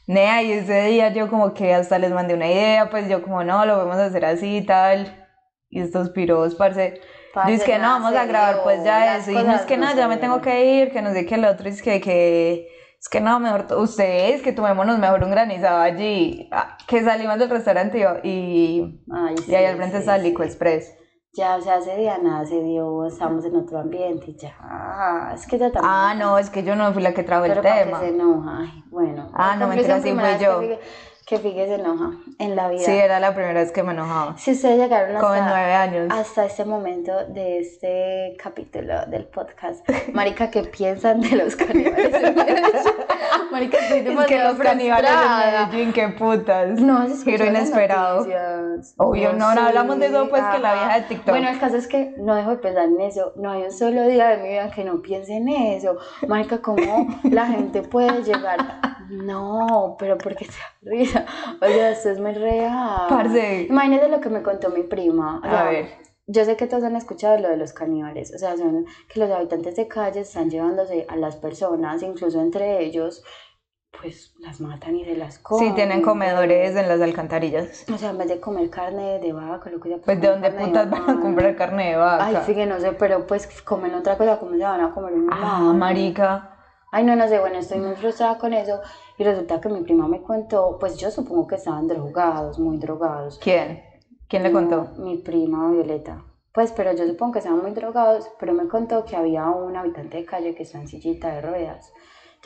Nea, y ese día yo como que hasta les mandé una idea, pues yo como no, lo vamos a hacer así y tal, y estos piros, parce, parce es que no, vamos a grabar pues ya eso, y no es que nada, ya me tengo que ir, que no sé qué, el otro es que, que Es que no, mejor ustedes que tomémonos mejor un granizado allí. Ah, Que salimos del restaurante y, y,
Ay,
y ahí al
sí,
frente
sí,
está el
sí.
Lico Express.
Ya, o sea, ese día nada se dio, estamos en otro ambiente y ya. Ah, es que ya también.
Ah, no, es que yo no fui la que trajo el
Pero
tema.
que se enoja. Ay, bueno.
Ah, no, mentira, sí fui yo.
Que que Figue se enoja en la vida.
Sí, era la primera vez que me enojaba.
Si ustedes llegaron hasta,
nueve años.
hasta este momento de este capítulo del podcast, Marica, ¿qué piensan de los caníbales? Marica, estoy
Es que
demasiado
los caníbales en Medellín, qué putas.
No,
Giro
las
inesperado. Obvio, no, no hablamos de eso, pues, que la vieja de TikTok.
Bueno, el caso es que no dejo de pensar en eso. No hay un solo día de mi vida que no piense en eso. Marica, ¿cómo la gente puede llegar? No, pero porque risa. O sea, esto es muy real.
Parce.
Imagínate lo que me contó mi prima. O
A
sea,
ver.
Yo sé que todos han escuchado lo de los caníbales, o sea, son que los habitantes de calles están llevándose a las personas, incluso entre ellos, pues las matan y se las comen.
Sí, tienen comedores en las alcantarillas.
O sea, en vez de comer carne de vaca, lo que sea,
Pues de dónde putas van a comprar carne de vaca.
Ay, fíjate, no sé, pero pues comen otra cosa, ¿cómo se van a comer un
Ah, marica.
Ay, no, no sé, bueno, estoy muy frustrada con eso. Y resulta que mi prima me contó, pues yo supongo que estaban drogados, muy drogados.
¿Quién? ¿Quién le contó?
Mi prima Violeta. Pues, pero yo supongo que estaban muy drogados, pero me contó que había un habitante de calle que está en sillita de ruedas.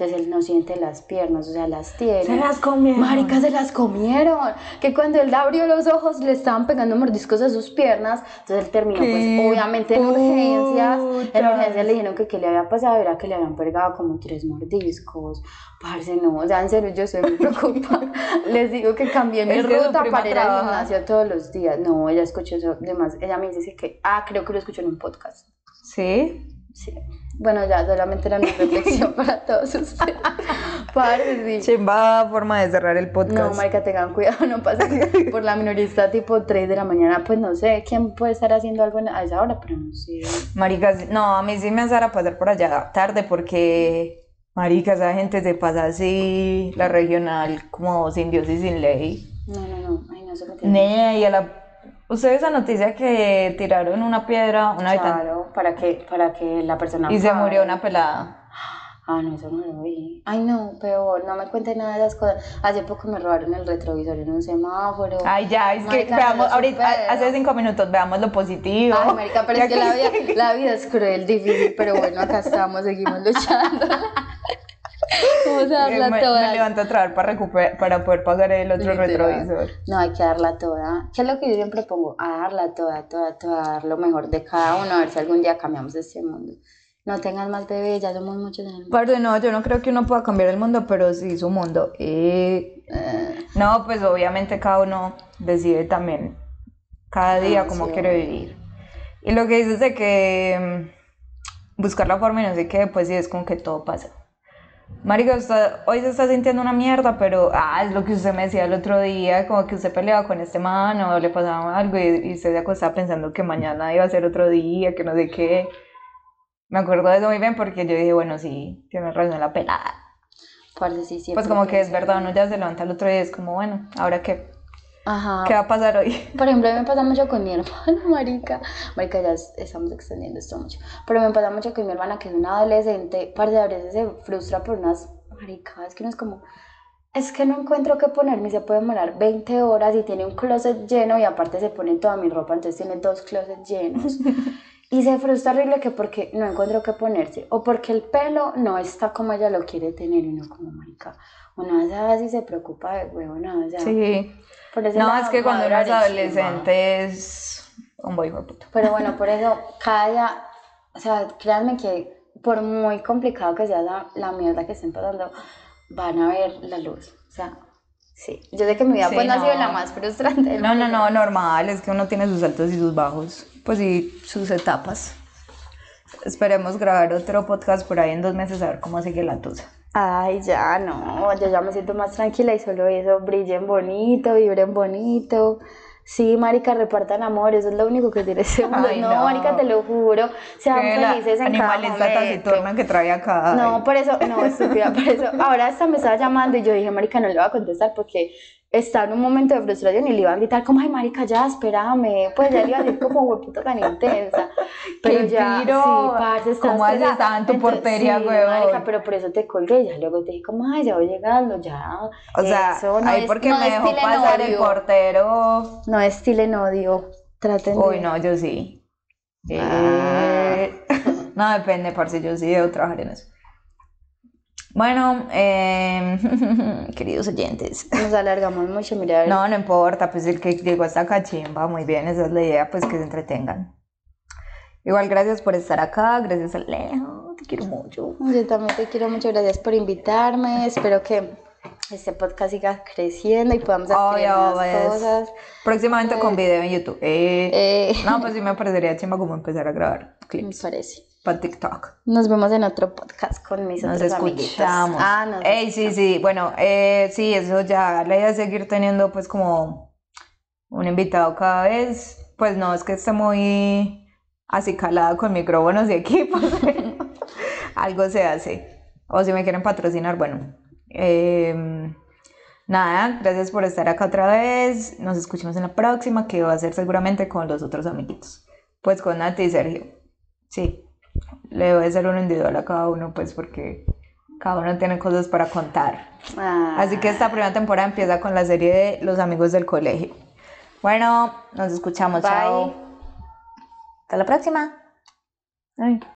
Entonces él no siente las piernas, o sea, las tiene.
Se las comieron.
Marica, se las comieron. Que cuando él abrió los ojos le estaban pegando mordiscos a sus piernas. Entonces él terminó, pues,
¡Qué
obviamente en urgencias. En urgencias le dijeron que qué le había pasado. Era que le habían pegado como tres mordiscos. Parce, no, o sea, en serio, yo estoy muy preocupada. Les digo que cambié mi
Es
ruta para ir al gimnasio todos los días. No, ella escuchó eso. Además, ella me dice que, ah, creo que lo escuchó en un podcast.
¿Sí?
Sí. Bueno, ya, solamente era una reflexión para todos ustedes. Parce, sí.
Chimba forma de cerrar el podcast.
No, marica, tengan cuidado, no pasen por la minorista tipo 3 de la mañana. Pues no sé quién puede estar haciendo algo a esa hora, pero no sé.
Maricas, no, a mí sí me hace pasar por allá tarde porque, maricas, esa gente se pasa así, la regional, como sin Dios y sin ley.
No, no, no. Ay, no se me tiene.
Ne, y a la... ¿Ustedes esa noticia que tiraron una piedra, una habitante,
Claro, para que, para que la persona.
y se murió una pelada?
Ah, no, eso no lo vi. Ay, no, peor, no me cuenten nada de esas cosas. Hace poco me robaron el retrovisor en un semáforo.
Ay, ya, es que
Marica,
veamos, ahorita,
supero.
hace cinco minutos, veamos lo positivo.
Ay, marica, pero
Ya
es que la vida, la vida es cruel, difícil, pero bueno, acá estamos, seguimos luchando. Vamos a
Eh,
darla
me,
toda.
me levanto a trabajar para, recuperar, para poder pagar el otro
Literal.
retrovisor.
No, hay que darla toda. ¿Qué es lo que yo siempre pongo? A darla toda, toda, toda, dar lo mejor de cada uno, a ver si algún día cambiamos este mundo. No tengas más bebés, ya somos muchos en el mundo.
Parce, no, yo no creo que uno pueda cambiar el mundo, pero sí su mundo. Y
Eh,
no, pues obviamente cada uno decide también cada día
Ah,
cómo
sí,
quiere vivir. Y lo que dices de que mm, buscar la forma y no sé qué, pues sí, es como que todo pasa. Marica, usted hoy se está sintiendo una mierda, pero ah, es lo que usted me decía el otro día, como que usted peleaba con este man o le pasaba algo y, y usted se acostaba pensando que mañana iba a ser otro día, que no sé qué. Me acuerdo de eso muy bien porque yo dije, bueno, sí, tiene razón la pelada. Pues como que es verdad, uno ya se levanta el otro día y es como, bueno, ¿ahora qué?
Ajá.
¿Qué va a pasar hoy?
Por ejemplo, a mí me pasa mucho con mi hermana, marica. Marica, ya es- estamos extendiendo esto mucho. Pero me pasa mucho con mi hermana, que es una adolescente, parce, a veces se frustra por unas maricadas que no es como... Es que no encuentro qué ponerme, se puede demorar 20 horas y tiene un closet lleno y aparte se pone toda mi ropa, entonces tiene dos closets llenos. Y se frustra horrible que porque no encuentro qué ponerse o porque el pelo no está como ella lo quiere tener y uno como marica. Uno a veces así se preocupa de huevona, o sea,
Sí.
Por
No, es que cuando uno
madurar
es
chimba.
adolescente es un boy puta.
Pero bueno, por eso cada día, o sea, créanme que por muy complicado que sea la, la mierda que estén pasando, van a ver la luz. O sea, sí. Yo sé que mi vida
Sí,
pues no ha sido la más frustrante.
No, no, no, normal, es que uno tiene sus altos y sus bajos, pues y sus etapas. Esperemos grabar otro podcast por ahí en dos meses a ver cómo sigue la tusa.
Ay, ya no, yo ya me siento más tranquila y solo eso, brillen bonito, vibren bonito. Sí, marica, repartan amor, eso es lo único que tiene ese mundo.
Ay,
no,
no.
marica, te lo juro, sean
Que
felices en cada momento.
que trae acá.
No, por eso, no, estúpida, por eso. Ahora hasta me estaba llamando y yo dije, marica, no le voy a contestar porque estaba en un momento de frustración y le iba a gritar como, ay, marica, ya, espérame, pues ya le iba a decir como, hueputa tan intensa, pero ya,
piro.
sí, parce,
¿Cómo
estresada.
estaba en tu portería,
sí, marica, pero por eso te colgué, ya luego te dije como, ay, ya voy llegando, ya,
O sea,
eso no
ahí
es-
porque
no
me dejó pasar el portero.
No destilen odio, traten de...
Uy, no, yo sí.
Ah.
Eh, no, depende, parce, yo sí debo trabajar en eso. Bueno, eh, queridos oyentes.
Nos alargamos mucho, mira,
No, no importa, pues el que llegó hasta acá, chimba, muy bien, esa es la idea, pues que se entretengan. Igual, gracias por estar acá, gracias Alejo, te quiero mucho.
Yo también te quiero mucho, gracias por invitarme. Espero que este podcast siga creciendo y podamos hacer
Obvio,
más
pues.
cosas.
Próximamente con video en YouTube. Eh,
Eh,
No, pues sí me parecería chimba como empezar a grabar
me
clips
parece.
Para TikTok.
Nos vemos en otro podcast con mis
Nos
otros amiguitos.
escuchamos.
Ah, nos
Ey, sí, sí, bueno, eh, sí, eso ya, la idea es seguir teniendo pues como un invitado cada vez, pues no es que esté muy así calada con micrófonos y equipos, algo se hace, o si me quieren patrocinar, bueno, Em, nada, gracias por estar acá otra vez, nos escuchamos en la próxima, que va a ser seguramente con los otros amiguitos, pues con Nati y Sergio, sí, le a hacer uno individual a cada uno, pues porque cada uno tiene cosas para contar.
Ah,
Así que esta primera temporada empieza con la serie de Los amigos del colegio. Bueno, nos escuchamos.
Bye.
Chao. Hasta la próxima. Ay.